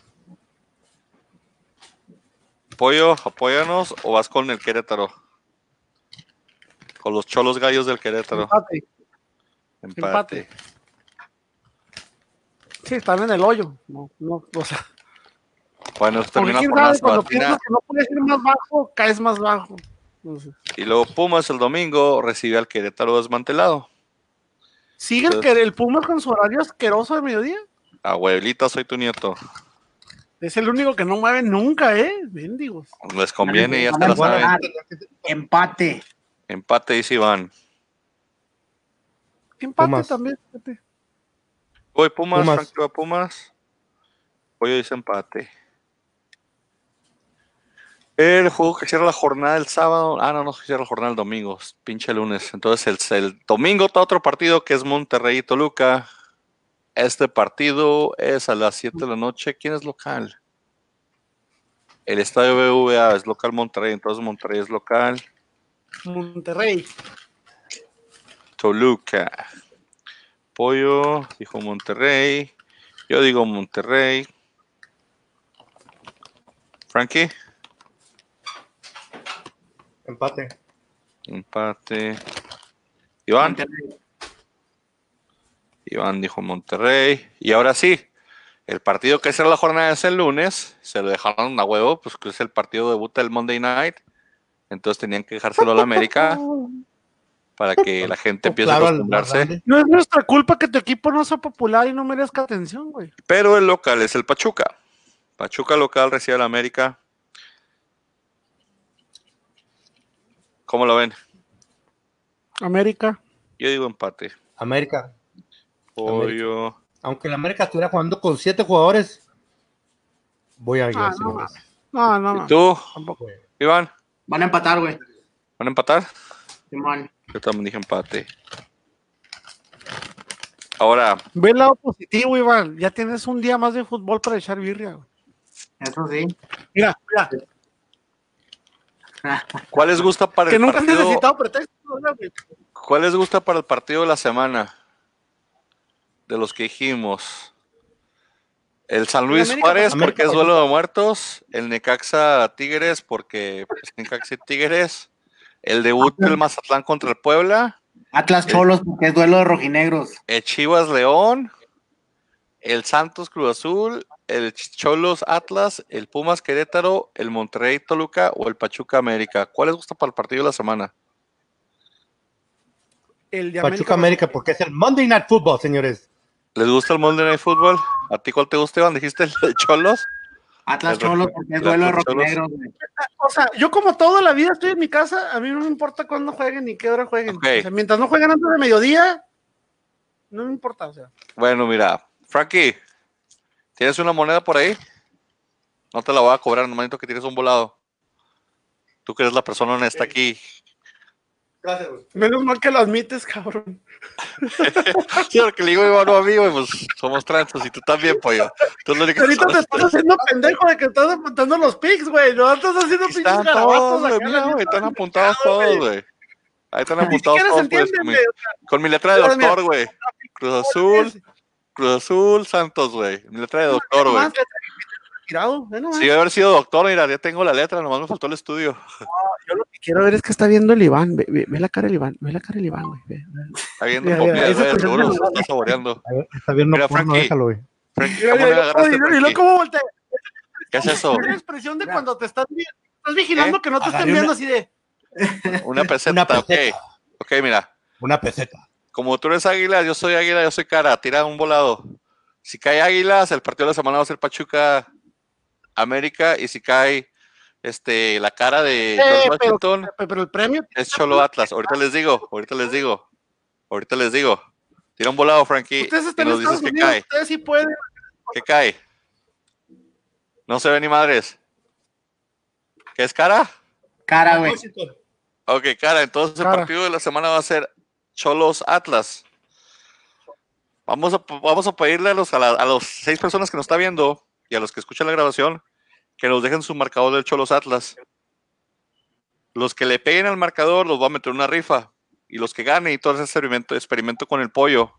Pollo, apóyanos o vas con el Querétaro? Con los cholos gallos del Querétaro. Empate. Empate. empate. Sí, están en el hoyo. No, no, o sea, Bueno, termina por la cuando piensas que no puedes ir más bajo, caes más bajo. Y luego Pumas el domingo recibe al Querétaro desmantelado. ¿Sigue el, Entonces- que- el Pumas con su horario asqueroso de mediodía? Abuelita, soy tu nieto. Es el único que no mueve nunca, ¿eh? Bendigos. Les conviene, ya Van se a la saben. Empate. Empate, dice Iván. Empate Pumas. también. fíjate. Voy Pumas, Pumas. Va Pumas. Pollo dice empate. El juego que cierra la jornada el sábado. Ah, no, no se cierra la jornada el domingo. Pinche lunes. Entonces, el, el domingo está otro partido que es Monterrey y Toluca. Este partido es a las 7 de la noche. ¿Quién es local? El estadio BVA es local Monterrey, entonces Monterrey es local. Monterrey. Toluca. Pollo, dijo Monterrey. Yo digo Monterrey. Frankie, Empate. empate. Iván, Monterrey. Iván dijo Monterrey. Y ahora sí, el partido que será la jornada es el lunes. Se lo dejaron a huevo, pues que es el partido debut del Monday Night. Entonces tenían que dejárselo a la América para que la gente empiece a Claro, acostumbrarse. No es nuestra culpa que tu equipo no sea popular y no merezca atención, güey. Pero el local es el Pachuca. Pachuca local recibe al América. ¿Cómo lo ven? América. Yo digo empate. América. Pollo. Aunque la América estuviera jugando con siete jugadores, voy a Ah, Águilas, no. No, no, ¿Y tú, Tampoco. Iván? Van a empatar, güey. ¿Van a empatar? Simón. Yo también dije empate. Ahora, Ve el lado positivo, Iván. Ya tienes un día más de fútbol para echar birria. güey. Eso sí. Mira, mira. ¿cuál les gusta para Que el nunca has partido? necesitado pretexto. ¿Cuál les gusta para el partido de la semana? De los que dijimos. El San Luis América, Juárez América, porque es duelo de muertos. El Necaxa Tigres porque es Necaxa y Tigres. el debut del Mazatlán contra el Puebla, Atlas Cholos, porque es duelo de rojinegros. el Chivas León, el Santos Cruz Azul, el Cholos Atlas, el Pumas Querétaro, el Monterrey Toluca o el Pachuca América. ¿Cuál les gusta para el partido de la semana? El de Pachuca América, porque es el Monday Night Football, señores. ¿Les gusta el Monday Night Football? ¿A ti cuál te gusta, Iván? ¿Dijiste el de Cholos? Atlas Cholos, porque es el duelo de güey. O sea, yo como toda la vida estoy en mi casa, a mí no me importa cuándo jueguen ni qué hora jueguen. Ok. O sea, mientras no jueguen antes de mediodía, no me importa, o sea. Bueno, mira, Frankie, ¿tienes una moneda por ahí? No te la voy a cobrar, nomás necesito que tires un volado. Tú que eres la persona honesta aquí. Gracias, güey. Menos mal que lo admites, cabrón. Sí, porque le digo Iván no a mí, güey, pues somos transos y tú también, pollo. Tú es lo único que Ahorita te estás haciendo pendejo de que estás apuntando los pics, güey. No estás haciendo pinches Están todos, garabatos güey, mira, güey, están apuntados todos, güey. Ahí están apuntados todos, pues, entienden, con mi, sea, con mi letra de doctor, güey. Cruz Azul, Cruz Azul, Santos, güey. Mi letra de doctor, güey. Si yo haber sido doctor, mira, ya tengo la letra, nomás me faltó el estudio. Quiero ver es que está viendo el Iván. Ve, ve- ve la cara del Iván. Ve la cara del Iván, güey. Ve, ve. Está viendo comida, güey, se está saboreando. Está viendo Mira, porno, Frankie. déjalo, güey. Frankie, ¿cómo le oye, agarraste, y luego Frankie? cómo voltea. ¿Qué es eso? Es la expresión de cuando te estás, estás vigilando que no te estén viendo así de. Una peseta, Una ok. peseta. Ok, mira. Una peseta. Como tú eres águila, yo soy águila, yo soy cara. Tira un volado. Si cae águilas, el partido de la semana va a ser Pachuca América. Y si cae este, la cara de Eh, pero, Washington, pero el premio. es Cholo Atlas. Ahorita les digo, ahorita les digo. Ahorita les digo. Tira un volado, Frankie. Ustedes Y están en nos dices que cae. Ustedes sí pueden. ¿Qué cae? No se ve ni madres. ¿Qué es cara? Cara, güey. Ok, cara, entonces el partido de la semana va a ser Cholos Atlas. Vamos a, vamos a pedirle a los, a, la- a los seis personas que nos está viendo y a los que escuchan la grabación que nos dejen su marcador del Cholos Atlas. Los que le peguen al marcador los va a meter en una rifa. Y los que ganen y todo ese experimento, experimento con el pollo.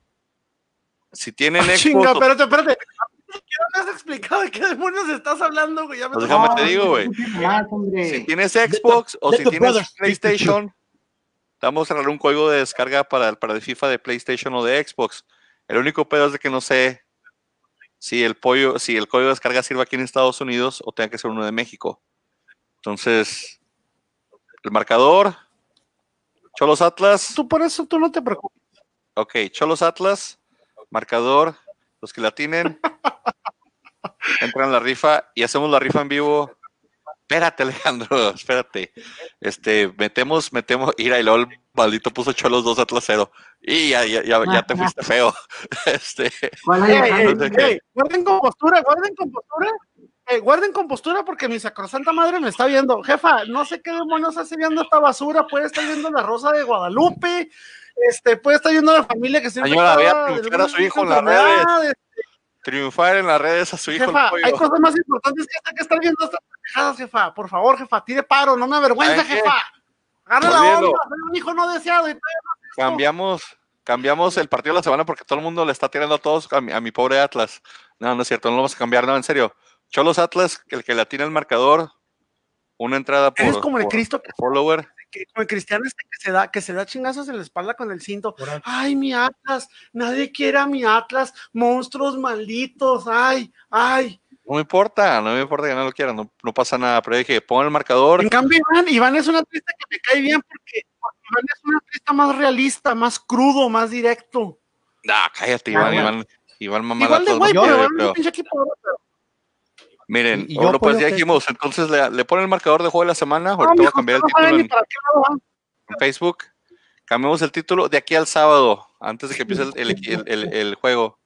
Si tienen Ah, Xbox, chinga, espérate, espérate. ¿Qué no me has explicado de qué demonios estás hablando, güey? Ya me Pues déjame te digo, güey. Si tienes Xbox o si tienes PlayStation, te vamos a regalar un código de descarga para el, para el FIFA de PlayStation o de Xbox. El único pedo es de que no sé si el pollo, si el código de descarga sirve aquí en Estados Unidos o tenga que ser uno de México. Entonces, el marcador, Cholos Atlas, Tú por eso tú no te preocupes. ok, Cholos Atlas, marcador, los que la tienen, entran a la rifa y hacemos la rifa en vivo. Espérate, Alejandro, espérate. Este, metemos, metemos, ira y luego el maldito puso Cholos 2 Atlas 0. Y ya, ya, ya, ya te fuiste feo. Este, Entonces, ¿qué? ey, guarden compostura, guarden compostura. Eh, guarden compostura porque mi sacrosanta madre me está viendo. Jefa, no sé qué demonios hace viendo esta basura. Puede estar viendo la Rosa de Guadalupe. Este, puede estar viendo la familia que se Señora, vea a triunfar a su hijo en las redes. triunfar en las redes a su hijo Jefa, hay cosas más importantes que esta que estar viendo estas pendejadas, jefa. Por favor, jefa, tire paro, no me avergüenza, jefa. Agarra la onda, soy un hijo no deseado. Y. Cambiamos, cambiamos el partido de la semana porque todo el mundo le está tirando a todos a mi, a mi pobre Atlas. No, no es cierto, no lo vamos a cambiar, no, en serio. Cholos Atlas, el que la tiene el marcador, una entrada por, Eres como el por Cristo que, follower. que- como el cristiano este que se da, que se da chingazos en la espalda con el cinto. Ay, mi Atlas, nadie quiere a mi Atlas, monstruos malditos, ay, ay. No me importa, no me importa que no lo quieran, no, no pasa nada. Pero dije, pon el marcador. En cambio, Iván, Iván es una artista que me cae bien porque, porque Iván es un artista más realista, más crudo, más directo. No, cállate, Ah, Iván, bueno. Iván, Iván mamá Igual de no pero pero- pero- Miren, Y- y yo bueno, pues que- entonces le, le ponen el marcador de juego de la semana. No, Ahorita voy a cambiar el no título en, Facebook. Cambiamos el título de aquí al sábado, antes de que empiece el, el- el- el- el juego.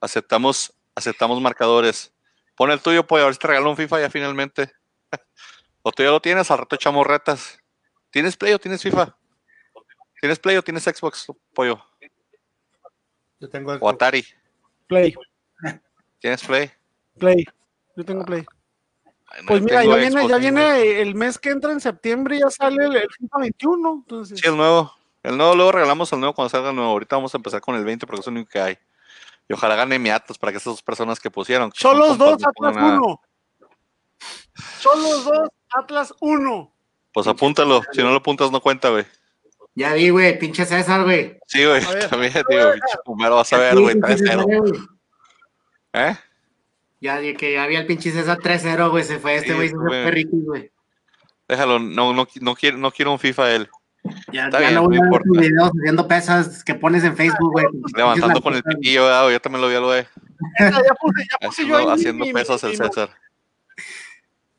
Aceptamos, aceptamos marcadores. Pon el tuyo, pues, a ver si te regalo un FIFA ya finalmente. o tú ya lo tienes, al rato echamos retas. ¿Tienes Play o tienes FIFA? ¿Tienes Play o tienes Xbox, pollo? Yo tengo O Atari. Play, ¿Tienes Play? play. Yo tengo play. Ay, no, Pues yo mira, ya viene, Xbox, ya viene el mes que entra en septiembre, ya sale el, el FIFA 21. Entonces, Sí, el nuevo. El nuevo luego regalamos el nuevo cuando salga el nuevo. Ahorita vamos a empezar con el 20 porque es el único que hay. Y ojalá gane mi Atlas para que esas dos personas que pusieron. que son Cholos compas, 2, no pongan Atlas nada. 1. Cholos 2, Atlas 1. Pues apúntalo. Si no lo apuntas, no cuenta, güey. Ya vi, güey, pinche César, güey. Sí, güey. También, digo, pinche Pumero, vas a ver, Sí, güey, pinche César, 3-0. güey. ¿Eh? Ya que ya vi al pinche César 3-0, güey. Se fue este Sí, güey, se fue güey. Déjalo, no, no, no, quiero, no quiero un FIFA él. Ya, Está ya bien, no voy no a ver tus videos haciendo pesas que pones en Facebook, güey. Levantando con el Pinches piquillo, ¿verdad? yo también lo vi al güey. Ya puse, ya puse yo ahí Haciendo, mi- haciendo mi- pesas el mi- César.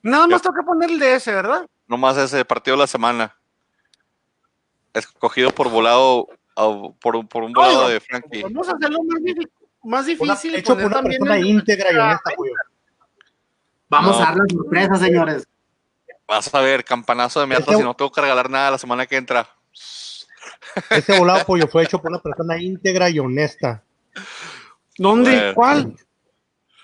Nada más tengo que poner el DS, ¿verdad? Nomás ese partido de la semana. Escogido por volado, por, un- por un volado de Frankie. Vamos a hacerlo más, más difícil. hecho por una también persona el- íntegra y honesta, güey. Vamos No. a dar la sorpresa, señores. Vas a ver, campanazo de mi Ese- y no tengo que regalar nada la semana que entra. Ese volado pollo fue hecho por una persona íntegra y honesta. ¿Dónde? Bueno. ¿Cuál?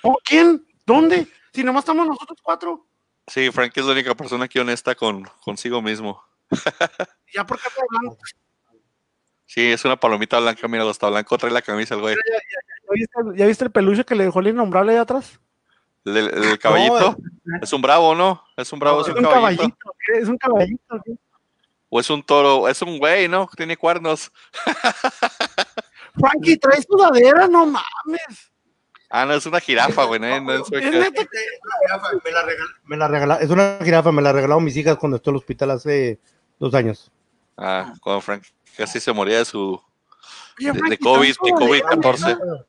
¿O quién? ¿Dónde? Si nomás estamos nosotros cuatro. Sí, Frankie es la única persona aquí honesta con consigo mismo. Ya porque está hablando. Sí, es una palomita blanca, mira, está blanco, trae la camisa el güey. ¿Ya viste, ya viste el peluche que le dejó el innombrable ahí atrás? El, el- el caballito. es un bravo, ¿no? Es un bravo, es Es un un caballito. Es un caballito. ¿qué? O es un toro, es un güey, ¿no? Tiene cuernos. Frankie, trae sudadera, no mames. Ah, no, es una jirafa, güey. ¿no? No es- Es neta que- Me la, regala, me la regala- es una jirafa, me la regalaron mis hijas cuando estuve en el hospital hace dos años. Ah, cuando Frank casi se moría de su de, COVID, de sudadera, COVID-14.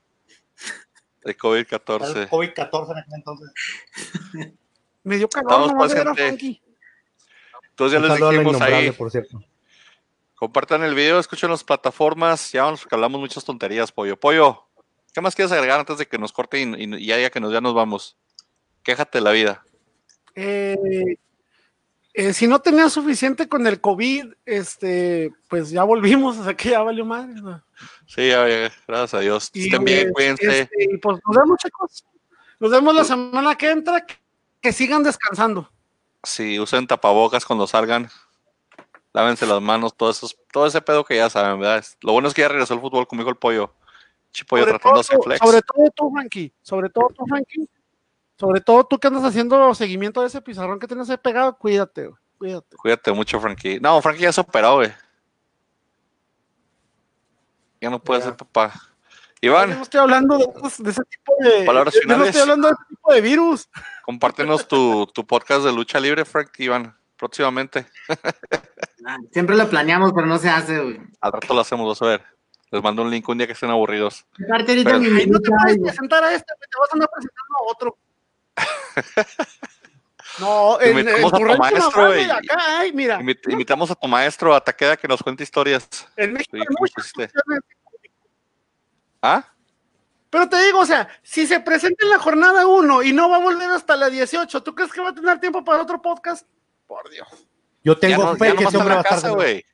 ¿No? De Era COVID-14. el COVID-14 en aquel entonces. Me dio calor Estamos, gente. Frankie. Entonces ya Un les dijimos ahí, por cierto. compartan el video, escuchen las plataformas, ya vamos, que hablamos muchas tonterías, Pollo. Pollo, ¿qué más quieres agregar antes de que nos corte y, y- y ya, ya que nos, ya nos vamos? Quéjate de la vida. Eh, eh, si no tenía suficiente con el COVID, este, pues ya volvimos, o sea que ya valió madre. ¿no? Sí, gracias a Dios. Y, Estén bien, eh, cuídense. este, y pues nos vemos, chicos. Nos vemos la semana que entra. Que, sigan descansando. Sí, usen tapabocas cuando salgan. Lávense las manos, todo, esos, todo ese pedo que ya saben, ¿verdad? Lo bueno es que ya regresó el fútbol conmigo el pollo. Chipollo Sobre tratando de todo, hacer flex. sobre todo tú, Frankie. Sobre todo tú, Frankie. Sobre todo tú que andas haciendo seguimiento de ese pizarrón que tienes ahí pegado, cuídate, güey, cuídate. Cuídate mucho, Frankie. No, Frankie ya se operó, güey. Ya no puede Ya. ser papá. Yo Iván, no estoy hablando de, esos- de ese tipo de. Palabras yo no estoy hablando de ese tipo de virus. compártenos tu, tu podcast de lucha libre, Frank, Iván, próximamente. Siempre lo planeamos, pero no se hace, güey. Al rato lo hacemos, vas a ver. Les mando un link un día que estén aburridos. Aparte ahorita Pero- mi no te puedes güey. presentar a este, güey, te vas a andar presentando a otro. No, en, en Invitamos a tu maestro, acá, ay, mira, Invit- invitamos a tu maestro, a Taqueda, que nos cuente historias. en México. ¿Ah? Pero te digo, o sea, si se presenta en la jornada 1 y no va a volver hasta la 18, ¿tú crees que va a tener tiempo para otro podcast? Por Dios. Yo tengo no, fe que nomás ese hombre va la a estar güey.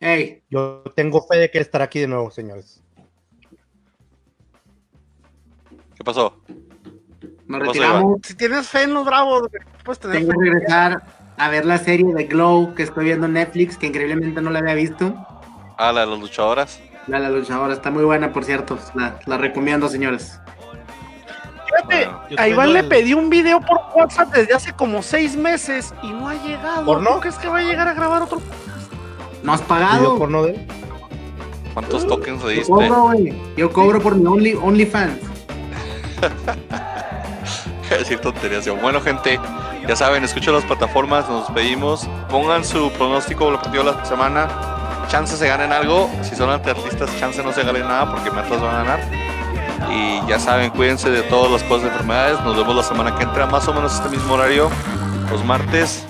Ey, Yo tengo fe de que estará aquí de nuevo, señores. ¿Qué pasó? Nos ¿Qué pasó, retiramos. Si tienes fe en los bravos, tener Tengo fe. que regresar a ver la serie de Glow que estoy viendo en Netflix, que increíblemente no la había visto. Ah, la de las luchadoras. La, la luchadora está muy buena, por cierto. La, la recomiendo, señores. Fíjate, Bueno, yo a Iván le pedí un video por WhatsApp desde hace como seis meses y no ha llegado. ¿Porno? ¿Tú crees que va a llegar a grabar otro? ¿No has ¿Video pagado? porno de él? ¿Cuántos tokens le Yo diste? cobro, güey. Yo cobro por mi Only, OnlyFans. decir tonterías. yo. Bueno, gente, ya saben, escuchen las plataformas, nos despedimos. Pongan su pronóstico el partido de la semana. Chance se ganen algo. Si son antiartistas, chance no se ganen nada porque Matas van a ganar. Y ya saben, cuídense de todas las cosas de enfermedades. Nos vemos la semana que entra, más o menos este mismo horario, los martes.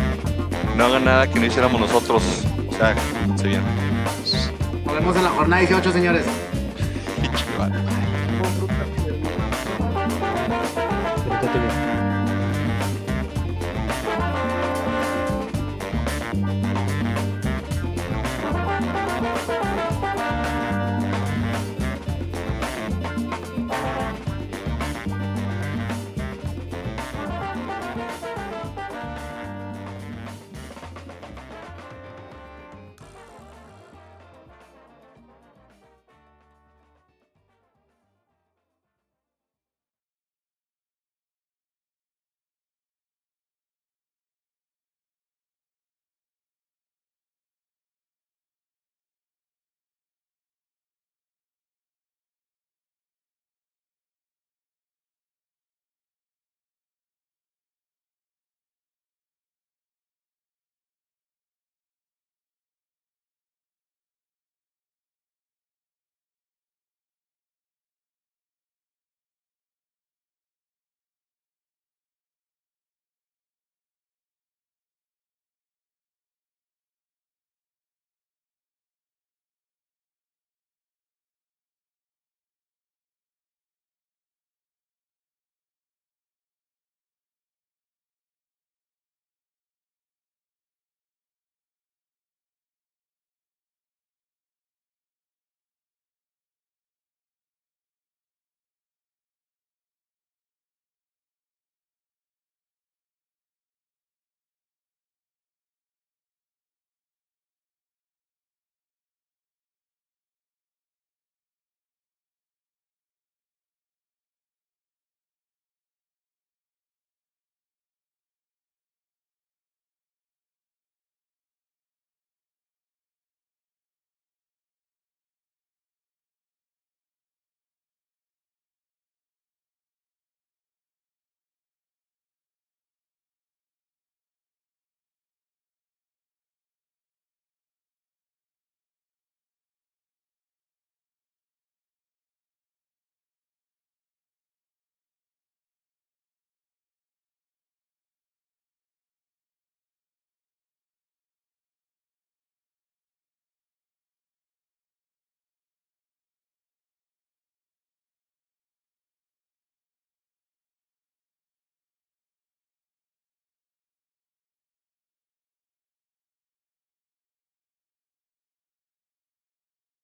No hagan nada que no hiciéramos nosotros. O sea, se bien. Nos vemos en la jornada 18, señores.